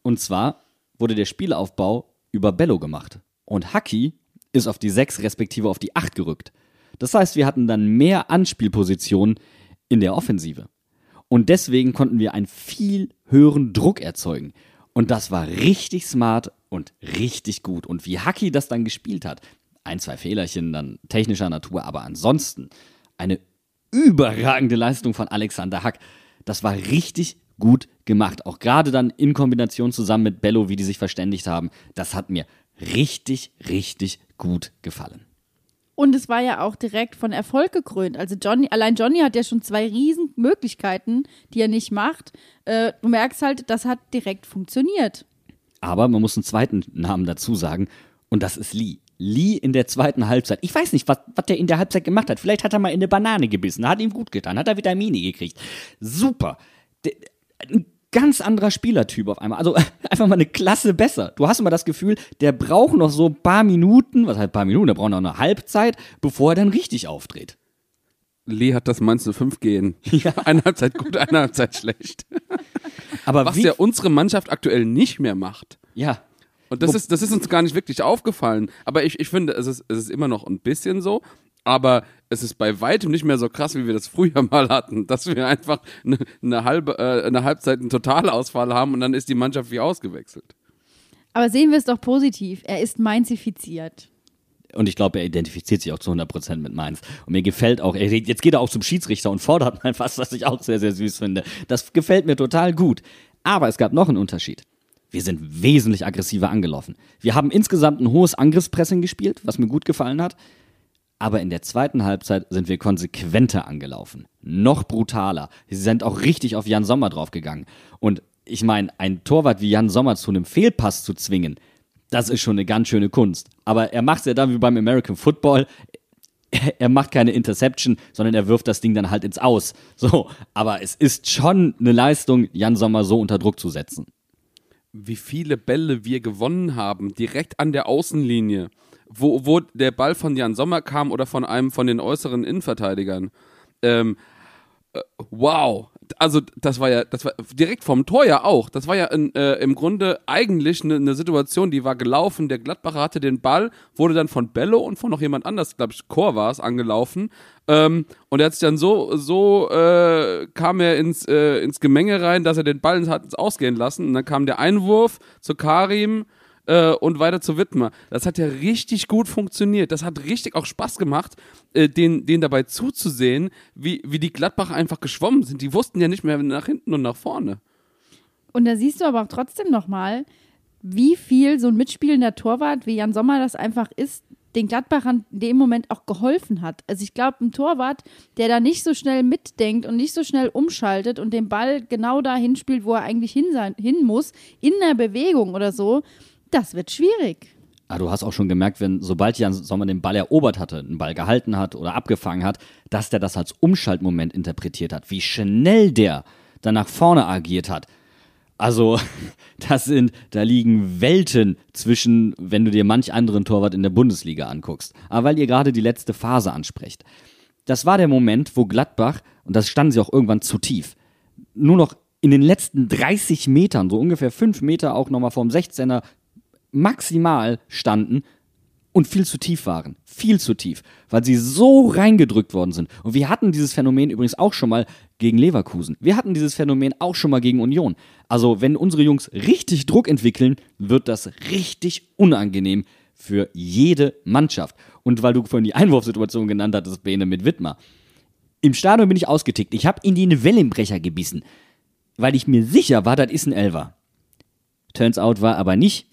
Und zwar wurde der Spielaufbau über Bello gemacht. Und Haki ist auf die 6 respektive auf die 8 gerückt. Das heißt, wir hatten dann mehr Anspielpositionen in der Offensive. Und deswegen konnten wir einen viel höheren Druck erzeugen. Und das war richtig smart und richtig gut. Und wie Haki das dann gespielt hat, ein, zwei Fehlerchen dann technischer Natur, aber ansonsten eine überragende Leistung von Alexander Hack. Das war richtig gut gemacht. Auch gerade dann in Kombination zusammen mit Bello, wie die sich verständigt haben. Das hat mir richtig, richtig gut gefallen. Und es war ja auch direkt von Erfolg gekrönt. Also Johnny, allein Johnny hat ja schon zwei riesen Möglichkeiten, die er nicht macht. Äh, du merkst halt, das hat direkt funktioniert. Aber man muss einen zweiten Namen dazu sagen. Und das ist Lee. Lee in der zweiten Halbzeit. Ich weiß nicht, was, was der in der Halbzeit gemacht hat. Vielleicht hat er mal in eine Banane gebissen. Hat ihm gut getan. Hat er Vitamine gekriegt. Super. Der, ein ganz anderer Spielertyp auf einmal. Also einfach mal eine Klasse besser. Du hast immer das Gefühl, der braucht noch so ein paar Minuten, was halt ein paar Minuten, der braucht noch eine Halbzeit, bevor er dann richtig auftritt. Lee hat das Mainz 05 gehen. Ja. Eine Halbzeit gut, eine Halbzeit schlecht. Aber Was ja unsere Mannschaft aktuell nicht mehr macht. ja, Und das ist, das ist uns gar nicht wirklich aufgefallen. Aber ich, ich finde, es ist, es ist immer noch ein bisschen so. Aber es ist bei weitem nicht mehr so krass, wie wir das früher mal hatten, dass wir einfach eine, eine halbe, äh, eine Halbzeit einen Totalausfall haben und dann ist die Mannschaft wie ausgewechselt. Aber sehen wir es doch positiv. Er ist mainzifiziert. Und ich glaube, er identifiziert sich auch zu 100% mit Mainz. Und mir gefällt auch, er, jetzt geht er auch zum Schiedsrichter und fordert mal was, was ich auch sehr, sehr süß finde. Das gefällt mir total gut. Aber es gab noch einen Unterschied. Wir sind wesentlich aggressiver angelaufen. Wir haben insgesamt ein hohes Angriffspressing gespielt, was mir gut gefallen hat. Aber in der zweiten Halbzeit sind wir konsequenter angelaufen. Noch brutaler. Sie sind auch richtig auf Jan Sommer draufgegangen. Und ich meine, ein Torwart wie Jan Sommer zu einem Fehlpass zu zwingen, das ist schon eine ganz schöne Kunst. Aber er macht es ja dann wie beim American Football. Er macht keine Interception, sondern er wirft das Ding dann halt ins Aus. So, aber es ist schon eine Leistung, Jan Sommer so unter Druck zu setzen. Wie viele Bälle wir gewonnen haben, direkt an der Außenlinie, wo, wo der Ball von Jan Sommer kam oder von einem von den äußeren Innenverteidigern. Ähm, äh, wow. Also das war ja, das war direkt vom Tor ja auch. Das war ja in, äh, im Grunde eigentlich eine ne Situation, die war gelaufen. Der Gladbacher hatte den Ball, wurde dann von Bello und von noch jemand anders, glaube ich, Chor war es, angelaufen. Ähm, und er hat sich dann so, so äh, kam er ins, äh, ins Gemenge rein, dass er den Ball hat ins Ausgehen lassen. Und dann kam der Einwurf zu Karim äh, und weiter zu Wittmer. Das hat ja richtig gut funktioniert. Das hat richtig auch Spaß gemacht, äh, den, den dabei zuzusehen, wie, wie die Gladbacher einfach geschwommen sind. Die wussten ja nicht mehr nach hinten und nach vorne. Und da siehst du aber auch trotzdem nochmal, wie viel so ein mitspielender Torwart wie Jan Sommer das einfach ist, den Gladbachern in dem Moment auch geholfen hat. Also ich glaube, ein Torwart, der da nicht so schnell mitdenkt und nicht so schnell umschaltet und den Ball genau dahin spielt, wo er eigentlich hin, sein, hin muss, in der Bewegung oder so, das wird schwierig. Aber du hast auch schon gemerkt, wenn sobald Jan Sommer den Ball erobert hatte, einen Ball gehalten hat oder abgefangen hat, dass der das als Umschaltmoment interpretiert hat. Wie schnell der dann nach vorne agiert hat. Also, das sind, da liegen Welten zwischen, wenn du dir manch anderen Torwart in der Bundesliga anguckst. Aber weil ihr gerade die letzte Phase ansprecht. Das war der Moment, wo Gladbach, und das standen sie auch irgendwann zu tief, nur noch in den letzten 30 Metern, so ungefähr 5 Meter auch nochmal vom 16er maximal standen und viel zu tief waren. Viel zu tief, weil sie so reingedrückt worden sind. Und wir hatten dieses Phänomen übrigens auch schon mal gegen Leverkusen. Wir hatten dieses Phänomen auch schon mal gegen Union. Also, wenn unsere Jungs richtig Druck entwickeln, wird das richtig unangenehm für jede Mannschaft. Und weil du vorhin die Einwurfsituation genannt hattest, Bene mit Wittmer. Im Stadion bin ich ausgetickt. Ich habe in die eine Wellenbrecher gebissen, weil ich mir sicher war, das ist ein Elfer. Turns out war aber nicht.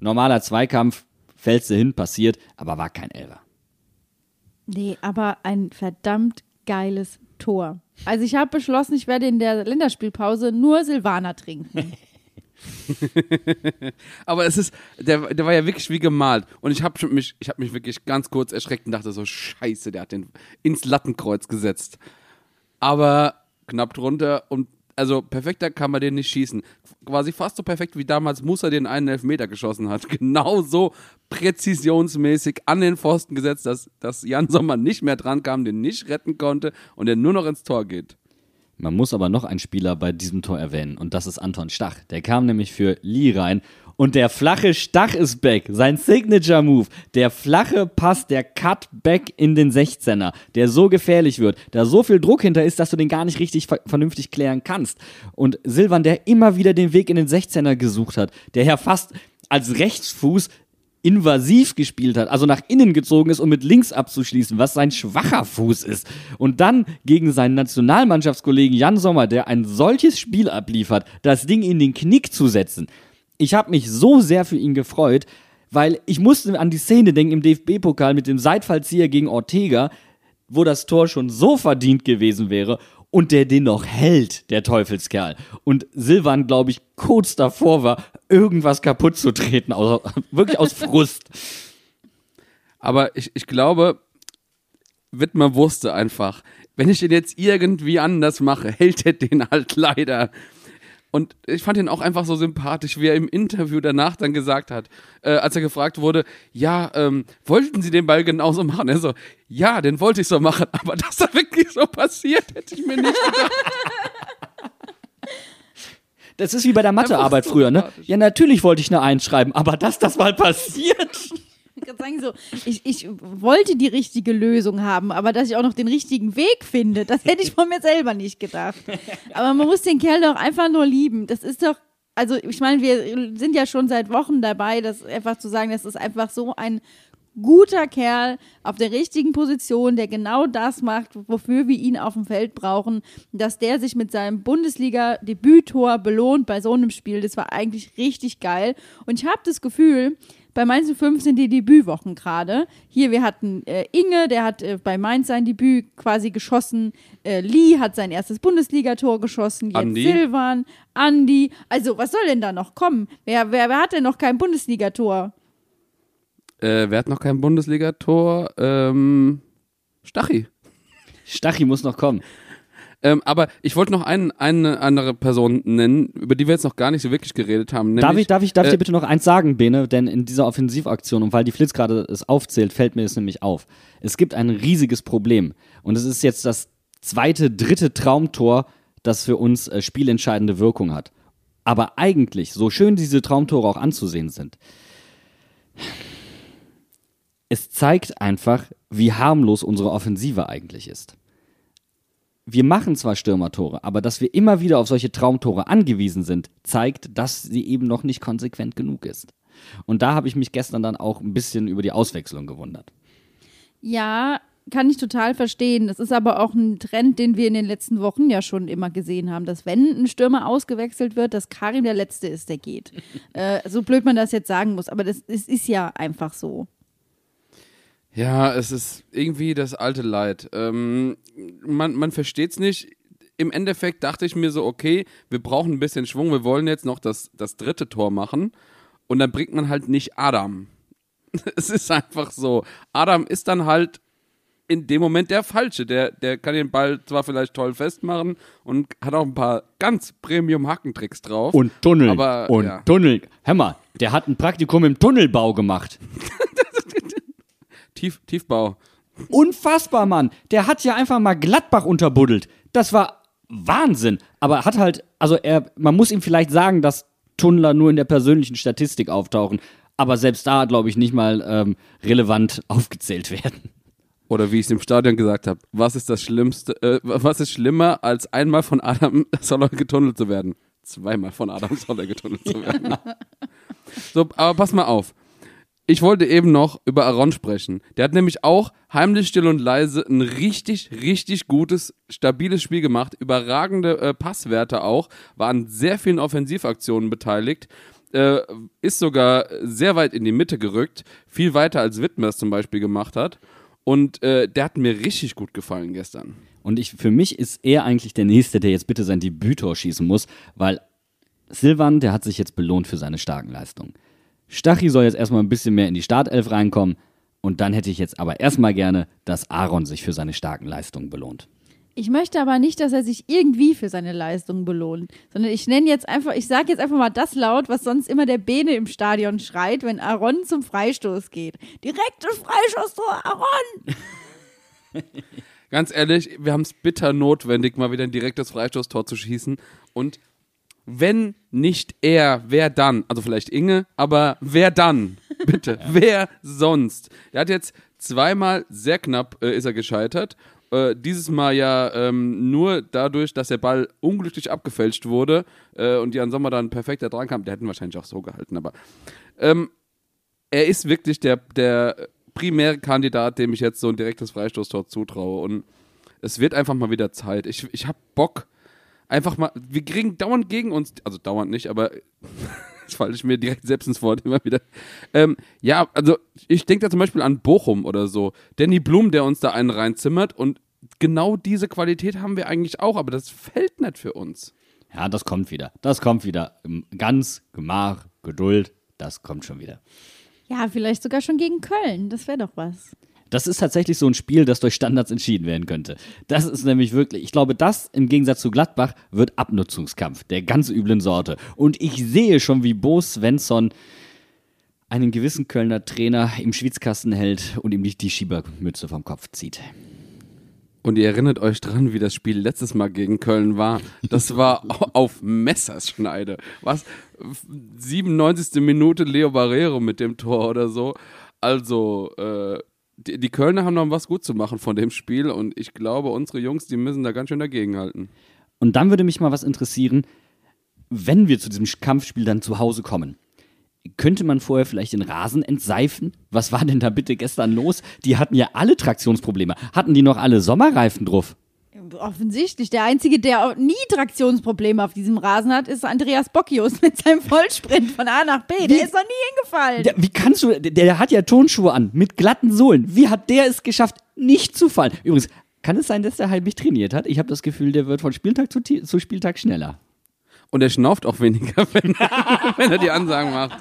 Normaler Zweikampf, fällst du hin, passiert, aber war kein Elfer. Nee, aber ein verdammt geiles Tor. Also ich habe beschlossen, ich werde in der Länderspielpause nur Silvaner trinken. Aber es ist, der, der war ja wirklich wie gemalt. Und ich habe mich, ich habe mich wirklich ganz kurz erschreckt und dachte so, scheiße, der hat den ins Lattenkreuz gesetzt. Aber knapp drunter und also perfekter kann man den nicht schießen. Quasi fast so perfekt wie damals Musa den einen Elfmeter geschossen hat. Genau so präzisionsmäßig an den Pfosten gesetzt, dass, dass Jan Sommer nicht mehr dran kam, den nicht retten konnte und der nur noch ins Tor geht. Man muss aber noch einen Spieler bei diesem Tor erwähnen und das ist Anton Stach. Der kam nämlich für Lee rein und der flache Stach ist back. Sein Signature Move. Der flache Pass, der Cut back in den 16er, der so gefährlich wird, da so viel Druck hinter ist, dass du den gar nicht richtig ver vernünftig klären kannst. Und Silvan, der immer wieder den Weg in den 16er gesucht hat, der ja fast als Rechtsfuß invasiv gespielt hat, also nach innen gezogen ist, um mit links abzuschließen, was sein schwacher Fuß ist. Und dann gegen seinen Nationalmannschaftskollegen Jan Sommer, der ein solches Spiel abliefert, das Ding in den Knick zu setzen. Ich habe mich so sehr für ihn gefreut, weil ich musste an die Szene denken im DFB-Pokal mit dem Seitfallzieher gegen Ortega, wo das Tor schon so verdient gewesen wäre und der den noch hält, der Teufelskerl. Und Silvan, glaube ich, kurz davor war, irgendwas kaputt zu treten, aus, wirklich aus Frust. Aber ich, ich glaube, Wittmer wusste einfach, wenn ich den jetzt irgendwie anders mache, hält er den halt leider. Und ich fand ihn auch einfach so sympathisch, wie er im Interview danach dann gesagt hat, äh, als er gefragt wurde, ja, ähm, wollten Sie den Ball genauso machen? Er so, ja, den wollte ich so machen, aber dass da wirklich so passiert, hätte ich mir nicht gedacht. Das ist wie bei der Mathearbeit früher, ne? Ja, natürlich wollte ich eine Eins schreiben, aber dass das mal passiert. Ich kann sagen so, ich, ich wollte die richtige Lösung haben, aber dass ich auch noch den richtigen Weg finde, das hätte ich von mir selber nicht gedacht. Aber man muss den Kerl doch einfach nur lieben. Das ist doch, also ich meine, wir sind ja schon seit Wochen dabei, das einfach zu sagen, das ist einfach so ein guter Kerl auf der richtigen Position, der genau das macht, wofür wir ihn auf dem Feld brauchen, dass der sich mit seinem Bundesliga-Debüttor belohnt bei so einem Spiel. Das war eigentlich richtig geil. Und ich habe das Gefühl, bei Mainz 05 sind die Debütwochen gerade. Hier, wir hatten äh, Inge, der hat äh, bei Mainz sein Debüt quasi geschossen. Äh, Lee hat sein erstes Bundesligator geschossen. Jetzt Andi. Silvan, Andi. Also, was soll denn da noch kommen? Wer, wer, wer hat denn noch kein Bundesligator? Äh, wer hat noch kein Bundesligator? Ähm, Stachi. Stachi muss noch kommen. Ähm, aber ich wollte noch ein, eine andere Person nennen, über die wir jetzt noch gar nicht so wirklich geredet haben. Darf nämlich, ich, darf ich, darf ich äh, dir bitte noch eins sagen, Bene? Denn in dieser Offensivaktion, und weil die Flitz gerade es aufzählt, fällt mir es nämlich auf. Es gibt ein riesiges Problem. Und es ist jetzt das zweite, dritte Traumtor, das für uns äh, spielentscheidende Wirkung hat. Aber eigentlich, so schön diese Traumtore auch anzusehen sind, es zeigt einfach, wie harmlos unsere Offensive eigentlich ist. Wir machen zwar Stürmertore, aber dass wir immer wieder auf solche Traumtore angewiesen sind, zeigt, dass sie eben noch nicht konsequent genug ist. Und da habe ich mich gestern dann auch ein bisschen über die Auswechslung gewundert. Ja, kann ich total verstehen. Das ist aber auch ein Trend, den wir in den letzten Wochen ja schon immer gesehen haben, dass wenn ein Stürmer ausgewechselt wird, dass Karim der Letzte ist, der geht. äh, so blöd man das jetzt sagen muss, aber das, es ist ja einfach so. Ja, es ist irgendwie das alte Leid. Ähm, man man versteht es nicht. Im Endeffekt dachte ich mir so, okay, wir brauchen ein bisschen Schwung, wir wollen jetzt noch das, das dritte Tor machen. Und dann bringt man halt nicht Adam. Es ist einfach so. Adam ist dann halt in dem Moment der Falsche. Der, der kann den Ball zwar vielleicht toll festmachen und hat auch ein paar ganz Premium-Hackentricks drauf. Und Tunnel. Aber, und ja. Tunnel. Hör mal, der hat ein Praktikum im Tunnelbau gemacht. Tief, Tiefbau. Unfassbar, Mann. Der hat ja einfach mal Gladbach unterbuddelt. Das war Wahnsinn. Aber hat halt, also er, man muss ihm vielleicht sagen, dass Tunnler nur in der persönlichen Statistik auftauchen. Aber selbst da, glaube ich, nicht mal ähm, relevant aufgezählt werden. Oder wie ich es im Stadion gesagt habe, was ist das Schlimmste, äh, was ist schlimmer, als einmal von Adam Soller getunnelt zu werden? Zweimal von Adam Soller getunnelt zu werden. so, aber pass mal auf. Ich wollte eben noch über Aaron sprechen. Der hat nämlich auch heimlich still und leise ein richtig, richtig gutes, stabiles Spiel gemacht. Überragende äh, Passwerte auch. War an sehr vielen Offensivaktionen beteiligt. Äh, ist sogar sehr weit in die Mitte gerückt. Viel weiter als Wittmer es zum Beispiel gemacht hat. Und äh, der hat mir richtig gut gefallen gestern. Und ich, für mich ist er eigentlich der Nächste, der jetzt bitte sein Debüttor schießen muss, weil Silvan, der hat sich jetzt belohnt für seine starken Leistungen. Stachi soll jetzt erstmal ein bisschen mehr in die Startelf reinkommen und dann hätte ich jetzt aber erstmal gerne, dass Aaron sich für seine starken Leistungen belohnt. Ich möchte aber nicht, dass er sich irgendwie für seine Leistung belohnt, sondern ich nenne jetzt einfach, ich sage jetzt einfach mal das laut, was sonst immer der Bene im Stadion schreit, wenn Aaron zum Freistoß geht. Direktes Freistoßtor, Aaron! Ganz ehrlich, wir haben es bitter notwendig, mal wieder ein direktes Freistoßtor zu schießen. Und wenn nicht er, wer dann? Also vielleicht Inge, aber wer dann? Bitte, wer sonst? Er hat jetzt zweimal sehr knapp äh, ist er gescheitert. Äh, dieses Mal ja ähm, nur dadurch, dass der Ball unglücklich abgefälscht wurde äh, und Jan Sommer dann perfekt da dran kam. Der hätten wahrscheinlich auch so gehalten, aber ähm, er ist wirklich der, der primäre Kandidat, dem ich jetzt so ein direktes Freistoßtor zutraue. Und es wird einfach mal wieder Zeit. Ich, ich habe Bock, einfach mal. Wir kriegen dauernd gegen uns, also dauernd nicht, aber das falle ich mir direkt selbst ins Wort immer wieder. Ähm, ja, also ich denke da zum Beispiel an Bochum oder so. Danny Blum, der uns da einen reinzimmert und genau diese Qualität haben wir eigentlich auch, aber das fällt nicht für uns. Ja, das kommt wieder. Das kommt wieder. Ganz Gemach, Geduld, das kommt schon wieder. Ja, vielleicht sogar schon gegen Köln. Das wäre doch was. Das ist tatsächlich so ein Spiel, das durch Standards entschieden werden könnte. Das ist nämlich wirklich, ich glaube, das im Gegensatz zu Gladbach wird Abnutzungskampf der ganz üblen Sorte. Und ich sehe schon, wie Bo Svensson einen gewissen Kölner Trainer im Schwitzkasten hält und ihm nicht die Schiebermütze vom Kopf zieht. Und ihr erinnert euch dran, wie das Spiel letztes Mal gegen Köln war. Das war auf Messerschneide. Was? 97. Minute Leo Barrero mit dem Tor oder so. Also, äh, die, die Kölner haben noch was gut zu machen von dem Spiel und ich glaube, unsere Jungs, die müssen da ganz schön dagegenhalten. Und dann würde mich mal was interessieren, wenn wir zu diesem Kampfspiel dann zu Hause kommen. Könnte man vorher vielleicht den Rasen entseifen? Was war denn da bitte gestern los? Die hatten ja alle Traktionsprobleme. Hatten die noch alle Sommerreifen drauf? Offensichtlich. Der Einzige, der auch nie Traktionsprobleme auf diesem Rasen hat, ist Andreas Bocchius mit seinem Vollsprint von A nach B. Der Wie- ist noch nie hingefallen. Der, wie kannst du, der, der hat ja Tonschuhe an, mit glatten Sohlen. Wie hat der es geschafft, nicht zu fallen? Übrigens, kann es sein, dass der halblich trainiert hat? Ich habe das Gefühl, der wird von Spieltag zu, zu Spieltag schneller. Und er schnauft auch weniger, wenn, wenn er die Ansagen macht.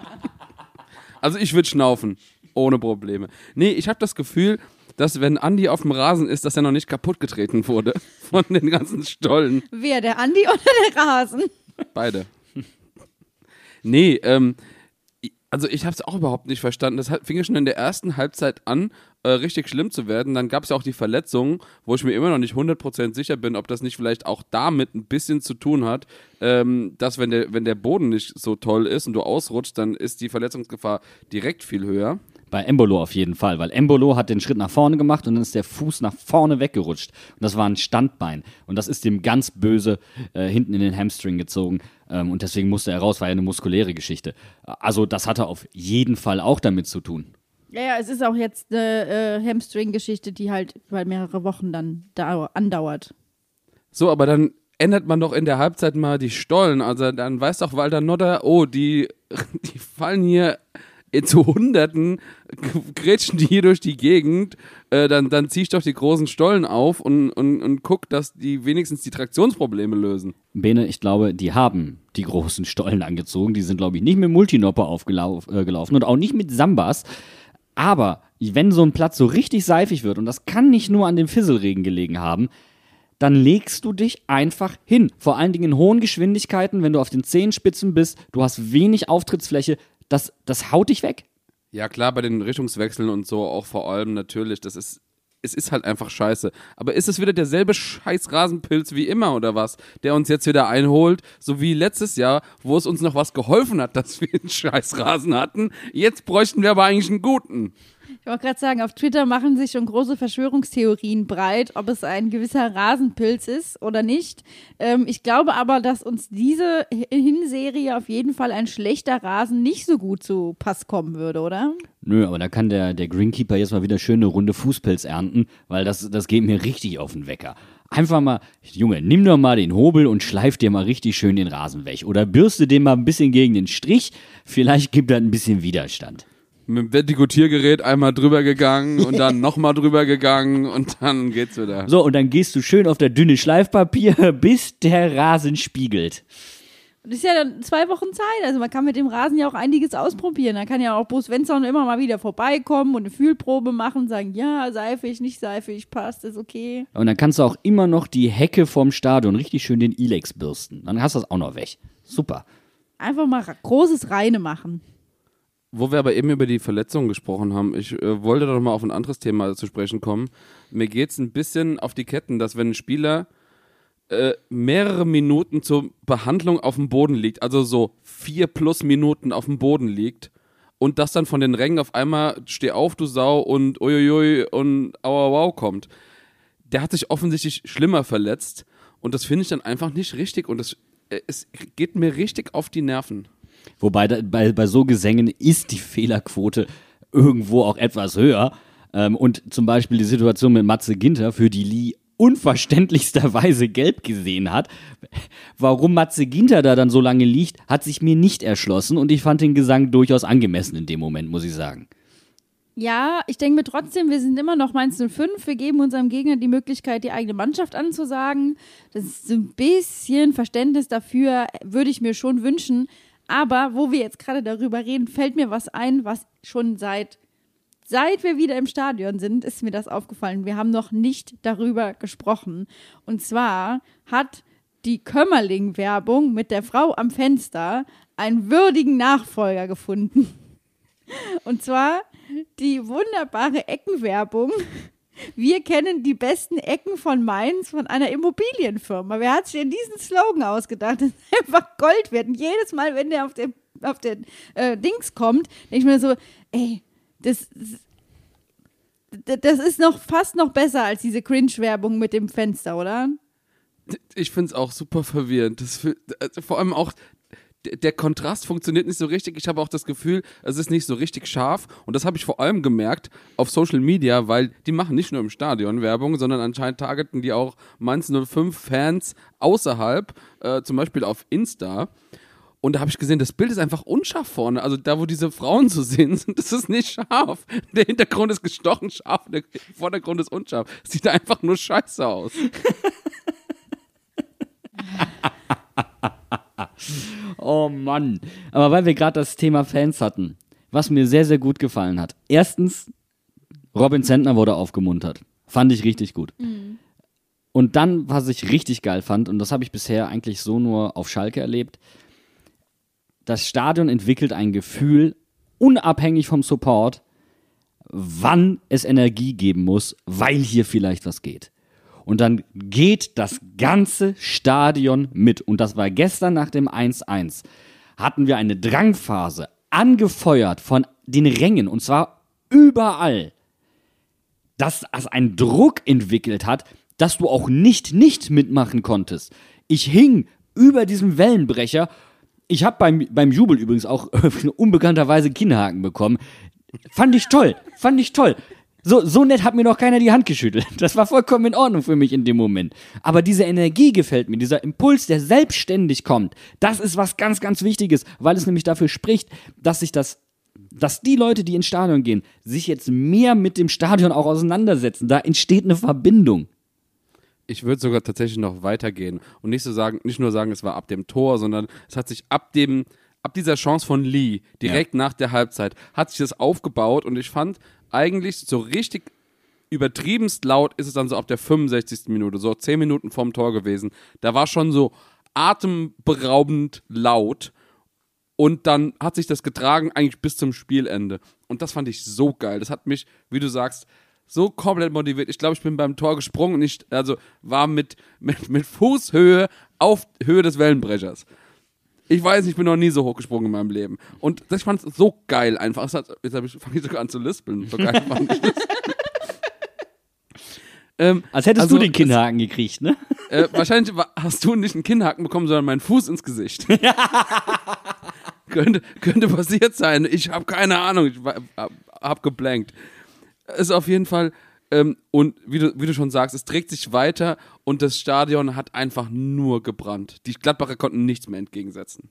Also ich würde schnaufen, ohne Probleme. Nee, ich habe das Gefühl, dass wenn Andi auf dem Rasen ist, dass er noch nicht kaputt getreten wurde von den ganzen Stollen. Wer, der Andi oder der Rasen? Beide. Nee, ähm, also ich habe es auch überhaupt nicht verstanden. Das fing ja schon in der ersten Halbzeit an, äh, richtig schlimm zu werden. Dann gab es ja auch die Verletzungen, wo ich mir immer noch nicht 100% sicher bin, ob das nicht vielleicht auch damit ein bisschen zu tun hat, ähm, dass wenn der, wenn der Boden nicht so toll ist und du ausrutschst, dann ist die Verletzungsgefahr direkt viel höher. Bei Embolo auf jeden Fall, weil Embolo hat den Schritt nach vorne gemacht und dann ist der Fuß nach vorne weggerutscht. Und das war ein Standbein. Und das ist dem ganz böse äh, hinten in den Hamstring gezogen. Ähm, und deswegen musste er raus, war ja eine muskuläre Geschichte. Also das hatte auf jeden Fall auch damit zu tun. Ja, ja, es ist auch jetzt eine äh, Hamstring-Geschichte, die halt über mehrere Wochen dann dau andauert. So, aber dann ändert man doch in der Halbzeit mal die Stollen. Also dann weiß doch Walter Nodder, oh, die, die fallen hier zu Hunderten, grätschen die hier durch die Gegend. Äh, dann dann zieh ich doch die großen Stollen auf und, und, und guck, dass die wenigstens die Traktionsprobleme lösen. Bene, ich glaube, die haben die großen Stollen angezogen. Die sind, glaube ich, nicht mit Multinopper aufgelaufen äh, und auch nicht mit Sambas. Aber wenn so ein Platz so richtig seifig wird, und das kann nicht nur an dem Fisselregen gelegen haben, dann legst du dich einfach hin. Vor allen Dingen in hohen Geschwindigkeiten, wenn du auf den Zehenspitzen bist, du hast wenig Auftrittsfläche, das, das haut dich weg. Ja, klar, bei den Richtungswechseln und so auch vor allem natürlich, das ist, es ist halt einfach scheiße. Aber ist es wieder derselbe scheiß Rasenpilz wie immer oder was, der uns jetzt wieder einholt, so wie letztes Jahr, wo es uns noch was geholfen hat, dass wir einen scheiß Rasen hatten. Jetzt bräuchten wir aber eigentlich einen guten. Ich wollte gerade sagen, auf Twitter machen sich schon große Verschwörungstheorien breit, ob es ein gewisser Rasenpilz ist oder nicht. Ähm, ich glaube aber, dass uns diese Hinserie auf jeden Fall ein schlechter Rasen nicht so gut zu Pass kommen würde, oder? Nö, aber da kann der, der Greenkeeper jetzt mal wieder schöne runde Fußpilz ernten, weil das, das geht mir richtig auf den Wecker. Einfach mal, Junge, nimm doch mal den Hobel und schleif dir mal richtig schön den Rasen weg. Oder bürste den mal ein bisschen gegen den Strich. Vielleicht gibt das ein bisschen Widerstand. Mit dem Vertikutiergerät einmal drüber gegangen und dann nochmal drüber gegangen und dann geht's wieder. So, und dann gehst du schön auf der dünne Schleifpapier, bis der Rasen spiegelt. Und das ist ja dann zwei Wochen Zeit. Also man kann mit dem Rasen ja auch einiges ausprobieren. Da kann ja auch Bo Svensson immer mal wieder vorbeikommen und eine Fühlprobe machen, sagen, ja, seifig, nicht seifig, passt, ist okay. Und dann kannst du auch immer noch die Hecke vom Stadion richtig schön den Ilex bürsten. Dann hast du das auch noch weg. Super. Einfach mal großes Reine machen. Wo wir aber eben über die Verletzungen gesprochen haben, ich äh, wollte doch mal auf ein anderes Thema zu sprechen kommen. Mir geht es ein bisschen auf die Ketten, dass wenn ein Spieler äh, mehrere Minuten zur Behandlung auf dem Boden liegt, also so vier plus Minuten auf dem Boden liegt und das dann von den Rängen auf einmal steh auf, du Sau und uiuiui und aua wow kommt. Der hat sich offensichtlich schlimmer verletzt und das finde ich dann einfach nicht richtig und das, äh, es geht mir richtig auf die Nerven. Wobei bei, bei so Gesängen ist die Fehlerquote irgendwo auch etwas höher. Ähm, und zum Beispiel die Situation mit Matze Ginter, für die Lee unverständlichsterweise gelb gesehen hat. Warum Matze Ginter da dann so lange liegt, hat sich mir nicht erschlossen und ich fand den Gesang durchaus angemessen in dem Moment, muss ich sagen. Ja, ich denke mir trotzdem, wir sind immer noch Mainz 05. Wir geben unserem Gegner die Möglichkeit, die eigene Mannschaft anzusagen. Das ist ein bisschen Verständnis dafür, würde ich mir schon wünschen. Aber wo wir jetzt gerade darüber reden, fällt mir was ein, was schon seit seit wir wieder im Stadion sind, ist mir das aufgefallen. Wir haben noch nicht darüber gesprochen. Und zwar hat die Kömmerling-Werbung mit der Frau am Fenster einen würdigen Nachfolger gefunden. Und zwar die wunderbare Eckenwerbung. Wir kennen die besten Ecken von Mainz von einer Immobilienfirma. Wer hat sich denn diesen Slogan ausgedacht? Das ist einfach Gold wert. Und jedes Mal, wenn der auf den, auf den äh, Dings kommt, denke ich mir so, ey, das, das, ist noch fast noch besser als diese Cringe-Werbung mit dem Fenster, oder? Ich finde es auch super verwirrend. Das, also vor allem auch der- Kontrast funktioniert nicht so richtig. Ich habe auch das Gefühl, es ist nicht so richtig scharf. Und das habe ich vor allem gemerkt auf Social Media, weil die machen nicht nur im Stadion Werbung, sondern anscheinend targeten die auch Mainz 05 Fans außerhalb, äh, zum Beispiel auf Insta. Und da habe ich gesehen, das Bild ist einfach unscharf vorne. Also da, wo diese Frauen zu sehen sind, das ist nicht scharf. Der Hintergrund ist gestochen scharf, der Vordergrund ist unscharf. Sieht einfach nur scheiße aus. Oh Mann. Aber weil wir gerade das Thema Fans hatten, was mir sehr, sehr gut gefallen hat. Erstens, Robin Zentner wurde aufgemuntert. Fand ich richtig gut. Und dann, was ich richtig geil fand, und das habe ich bisher eigentlich so nur auf Schalke erlebt, das Stadion entwickelt ein Gefühl, unabhängig vom Support, wann es Energie geben muss, weil hier vielleicht was geht. Und dann geht das ganze Stadion mit. Und das war gestern nach dem 1-1. Hatten wir eine Drangphase, angefeuert von den Rängen, und zwar überall, dass es einen Druck entwickelt hat, dass du auch nicht nicht mitmachen konntest. Ich hing über diesem Wellenbrecher. Ich habe beim, beim Jubel übrigens auch unbekannterweise Kinnhaken bekommen. Fand ich toll, fand ich toll. So, so nett hat mir noch keiner die Hand geschüttelt. Das war vollkommen in Ordnung für mich in dem Moment. Aber diese Energie gefällt mir, dieser Impuls, der selbstständig kommt, das ist was ganz, ganz Wichtiges, weil es nämlich dafür spricht, dass sich das dass die Leute, die ins Stadion gehen, sich jetzt mehr mit dem Stadion auch auseinandersetzen. Da entsteht eine Verbindung. ich würde sogar tatsächlich noch weitergehen und nicht so sagen, nicht nur sagen, es war ab dem Tor, sondern es hat sich ab dem, ab dieser Chance von Lee, direkt nach der Halbzeit, hat sich das aufgebaut und ich fand eigentlich so richtig übertriebenst laut ist es dann so ab der 65. Minute, so 10 Minuten vorm Tor gewesen. Da war schon so atemberaubend laut und dann hat sich das getragen eigentlich bis zum Spielende. Und das fand ich so geil. Das hat mich, wie du sagst, so komplett motiviert. Ich glaube, ich bin beim Tor gesprungen und ich also war mit, mit, mit Fußhöhe auf Höhe des Wellenbrechers. Ich weiß, ich bin noch nie so hoch gesprungen in meinem Leben. Und das, ich fand es so geil einfach. Hat, jetzt fange ich, fang ich sogar an zu lispeln. So geil fand ich das. ähm, Als hättest Also, du den Kinnhaken gekriegt, ne? äh, wahrscheinlich wa- hast du nicht einen Kinnhaken bekommen, sondern meinen Fuß ins Gesicht. könnte, könnte passiert sein. Ich habe keine Ahnung. Ich war- hab, hab geblankt. Ist auf jeden Fall. Ähm, und wie du, wie du schon sagst, es trägt sich weiter und das Stadion hat einfach nur gebrannt. Die Gladbacher konnten nichts mehr entgegensetzen.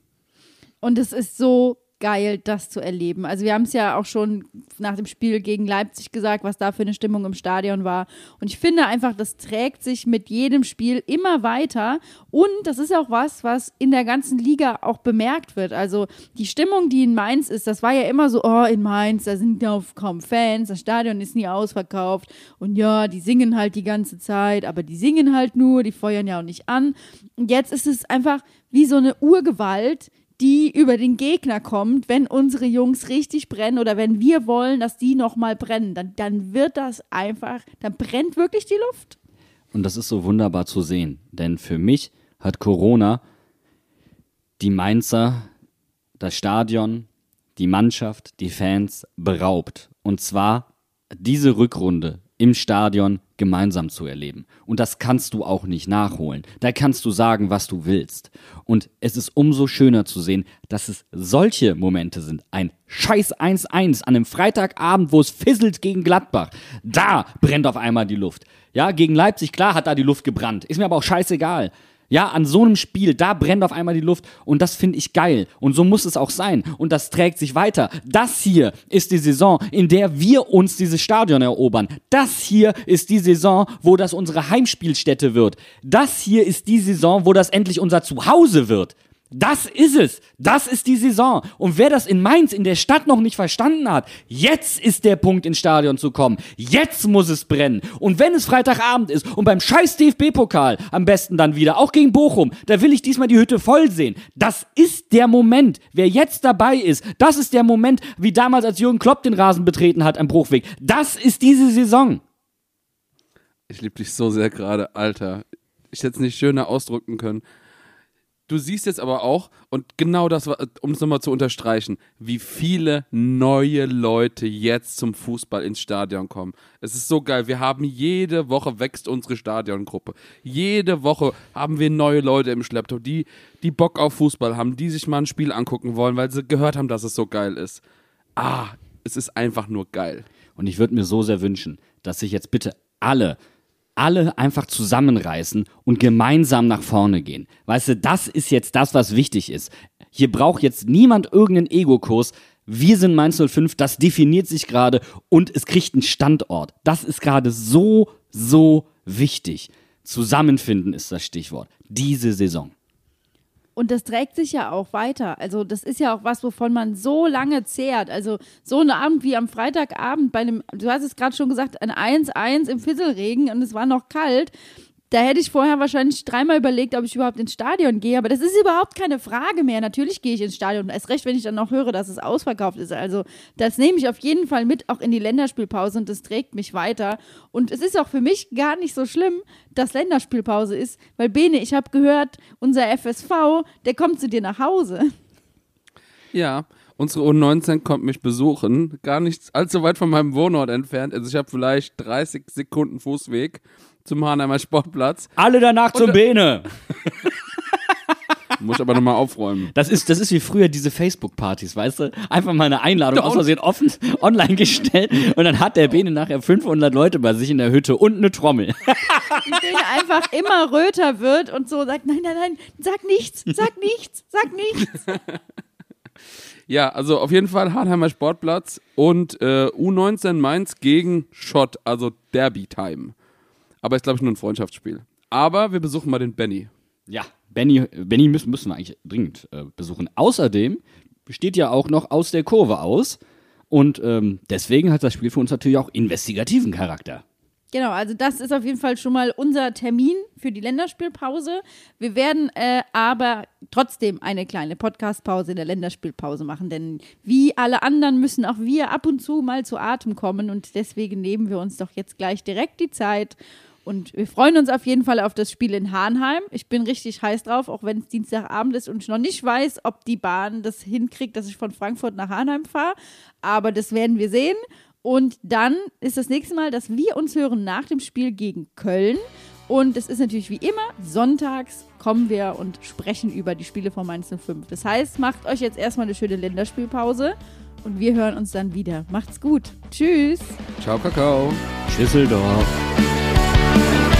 Und es ist so geil, das zu erleben. Also wir haben es ja auch schon nach dem Spiel gegen Leipzig gesagt, was da für eine Stimmung im Stadion war. Und ich finde einfach, das trägt sich mit jedem Spiel immer weiter. Und das ist auch was, was in der ganzen Liga auch bemerkt wird. Also die Stimmung, die in Mainz ist, das war ja immer so, oh, in Mainz, da sind ja kaum Fans, das Stadion ist nie ausverkauft. Und ja, die singen halt die ganze Zeit, aber die singen halt nur, die feuern ja auch nicht an. Und jetzt ist es einfach wie so eine Urgewalt, die über den Gegner kommt, wenn unsere Jungs richtig brennen oder wenn wir wollen, dass die nochmal brennen, dann, dann wird das einfach, dann brennt wirklich die Luft. Und das ist so wunderbar zu sehen. Denn für mich hat Corona die Mainzer, das Stadion, die Mannschaft, die Fans beraubt. Und zwar diese Rückrunde im Stadion gemeinsam zu erleben. Und das kannst du auch nicht nachholen. Da kannst du sagen, was du willst. Und es ist umso schöner zu sehen, dass es solche Momente sind. Ein scheiß 1-1 an einem Freitagabend, wo es fisselt gegen Gladbach. Da brennt auf einmal die Luft. Ja, gegen Leipzig, klar hat da die Luft gebrannt. Ist mir aber auch scheißegal. Ja, an so einem Spiel, da brennt auf einmal die Luft und das finde ich geil. Und so muss es auch sein. Und das trägt sich weiter. Das hier ist die Saison, in der wir uns dieses Stadion erobern. Das hier ist die Saison, wo das unsere Heimspielstätte wird. Das hier ist die Saison, wo das endlich unser Zuhause wird. Das ist es. Das ist die Saison. Und wer das in Mainz, in der Stadt noch nicht verstanden hat, jetzt ist der Punkt, ins Stadion zu kommen. Jetzt muss es brennen. Und wenn es Freitagabend ist und beim scheiß DFB-Pokal am besten dann wieder, auch gegen Bochum, da will ich diesmal die Hütte voll sehen. Das ist der Moment. Wer jetzt dabei ist, das ist der Moment, wie damals, als Jürgen Klopp den Rasen betreten hat am Bruchweg. Das ist diese Saison. Ich liebe dich so sehr gerade, Alter. Ich hätte es nicht schöner ausdrücken können. Du siehst jetzt aber auch, und genau das, um es nochmal zu unterstreichen, wie viele neue Leute jetzt zum Fußball ins Stadion kommen. Es ist so geil. Wir haben jede Woche wächst unsere Stadiongruppe. Jede Woche haben wir neue Leute im Schlepptau, die, die Bock auf Fußball haben, die sich mal ein Spiel angucken wollen, weil sie gehört haben, dass es so geil ist. Ah, es ist einfach nur geil. Und ich würde mir so sehr wünschen, dass sich jetzt bitte alle, alle einfach zusammenreißen und gemeinsam nach vorne gehen. Weißt du, das ist jetzt das, was wichtig ist. Hier braucht jetzt niemand irgendeinen Ego-Kurs. Wir sind Mainz 05, das definiert sich gerade und es kriegt einen Standort. Das ist gerade so, so wichtig. Zusammenfinden ist das Stichwort. Diese Saison. Und das trägt sich ja auch weiter. Also das ist ja auch was, wovon man so lange zehrt. Also so ein Abend wie am Freitagabend bei einem, du hast es gerade schon gesagt, ein 1-1 im Fisselregen und es war noch kalt. Da hätte ich vorher wahrscheinlich dreimal überlegt, ob ich überhaupt ins Stadion gehe. Aber das ist überhaupt keine Frage mehr. Natürlich gehe ich ins Stadion. Erst recht, wenn ich dann noch höre, dass es ausverkauft ist. Also das nehme ich auf jeden Fall mit, auch in die Länderspielpause. Und das trägt mich weiter. Und es ist auch für mich gar nicht so schlimm, dass Länderspielpause ist. Weil Bene, ich habe gehört, unser FSV, der kommt zu dir nach Hause. Ja, unsere U19 kommt mich besuchen. Gar nicht allzu weit von meinem Wohnort entfernt. Also ich habe vielleicht 30 Sekunden Fußweg zum Hanheimer Sportplatz. Alle danach zur Und- Bene. Muss aber nochmal aufräumen. Das ist, das ist wie früher diese Facebook-Partys, weißt du? Einfach mal eine Einladung aus Versehen offen, online gestellt und dann hat der Bene nachher 500 Leute bei sich in der Hütte und eine Trommel. Und Bene einfach immer röter wird und so sagt, nein, nein, nein, sag nichts, sag nichts, sag nichts. Ja, also auf jeden Fall Hanheimer Sportplatz und äh, U19 Mainz gegen Schott, also Derby-Time. Aber ist, glaube ich, nur ein Freundschaftsspiel. Aber wir besuchen mal den Benny. Ja, Benny, Benny müssen, müssen wir eigentlich dringend äh, besuchen. Außerdem besteht ja auch noch aus der Kurve aus und ähm, deswegen hat das Spiel für uns natürlich auch investigativen Charakter. Genau, also das ist auf jeden Fall schon mal unser Termin für die Länderspielpause. Wir werden äh, aber trotzdem eine kleine Podcastpause in der Länderspielpause machen, denn wie alle anderen müssen auch wir ab und zu mal zu Atem kommen und deswegen nehmen wir uns doch jetzt gleich direkt die Zeit. Und wir freuen uns auf jeden Fall auf das Spiel in Hahnheim. Ich bin richtig heiß drauf, auch wenn es Dienstagabend ist und ich noch nicht weiß, ob die Bahn das hinkriegt, dass ich von Frankfurt nach Hahnheim fahre. Aber das werden wir sehen. Und dann ist das nächste Mal, dass wir uns hören nach dem Spiel gegen Köln. Und es ist natürlich wie immer, sonntags kommen wir und sprechen über die Spiele von Mainz 05. Das heißt, macht euch jetzt erstmal eine schöne Länderspielpause und wir hören uns dann wieder. Macht's gut. Tschüss. Ciao, Kakao. Schüsseldorf. Thank you.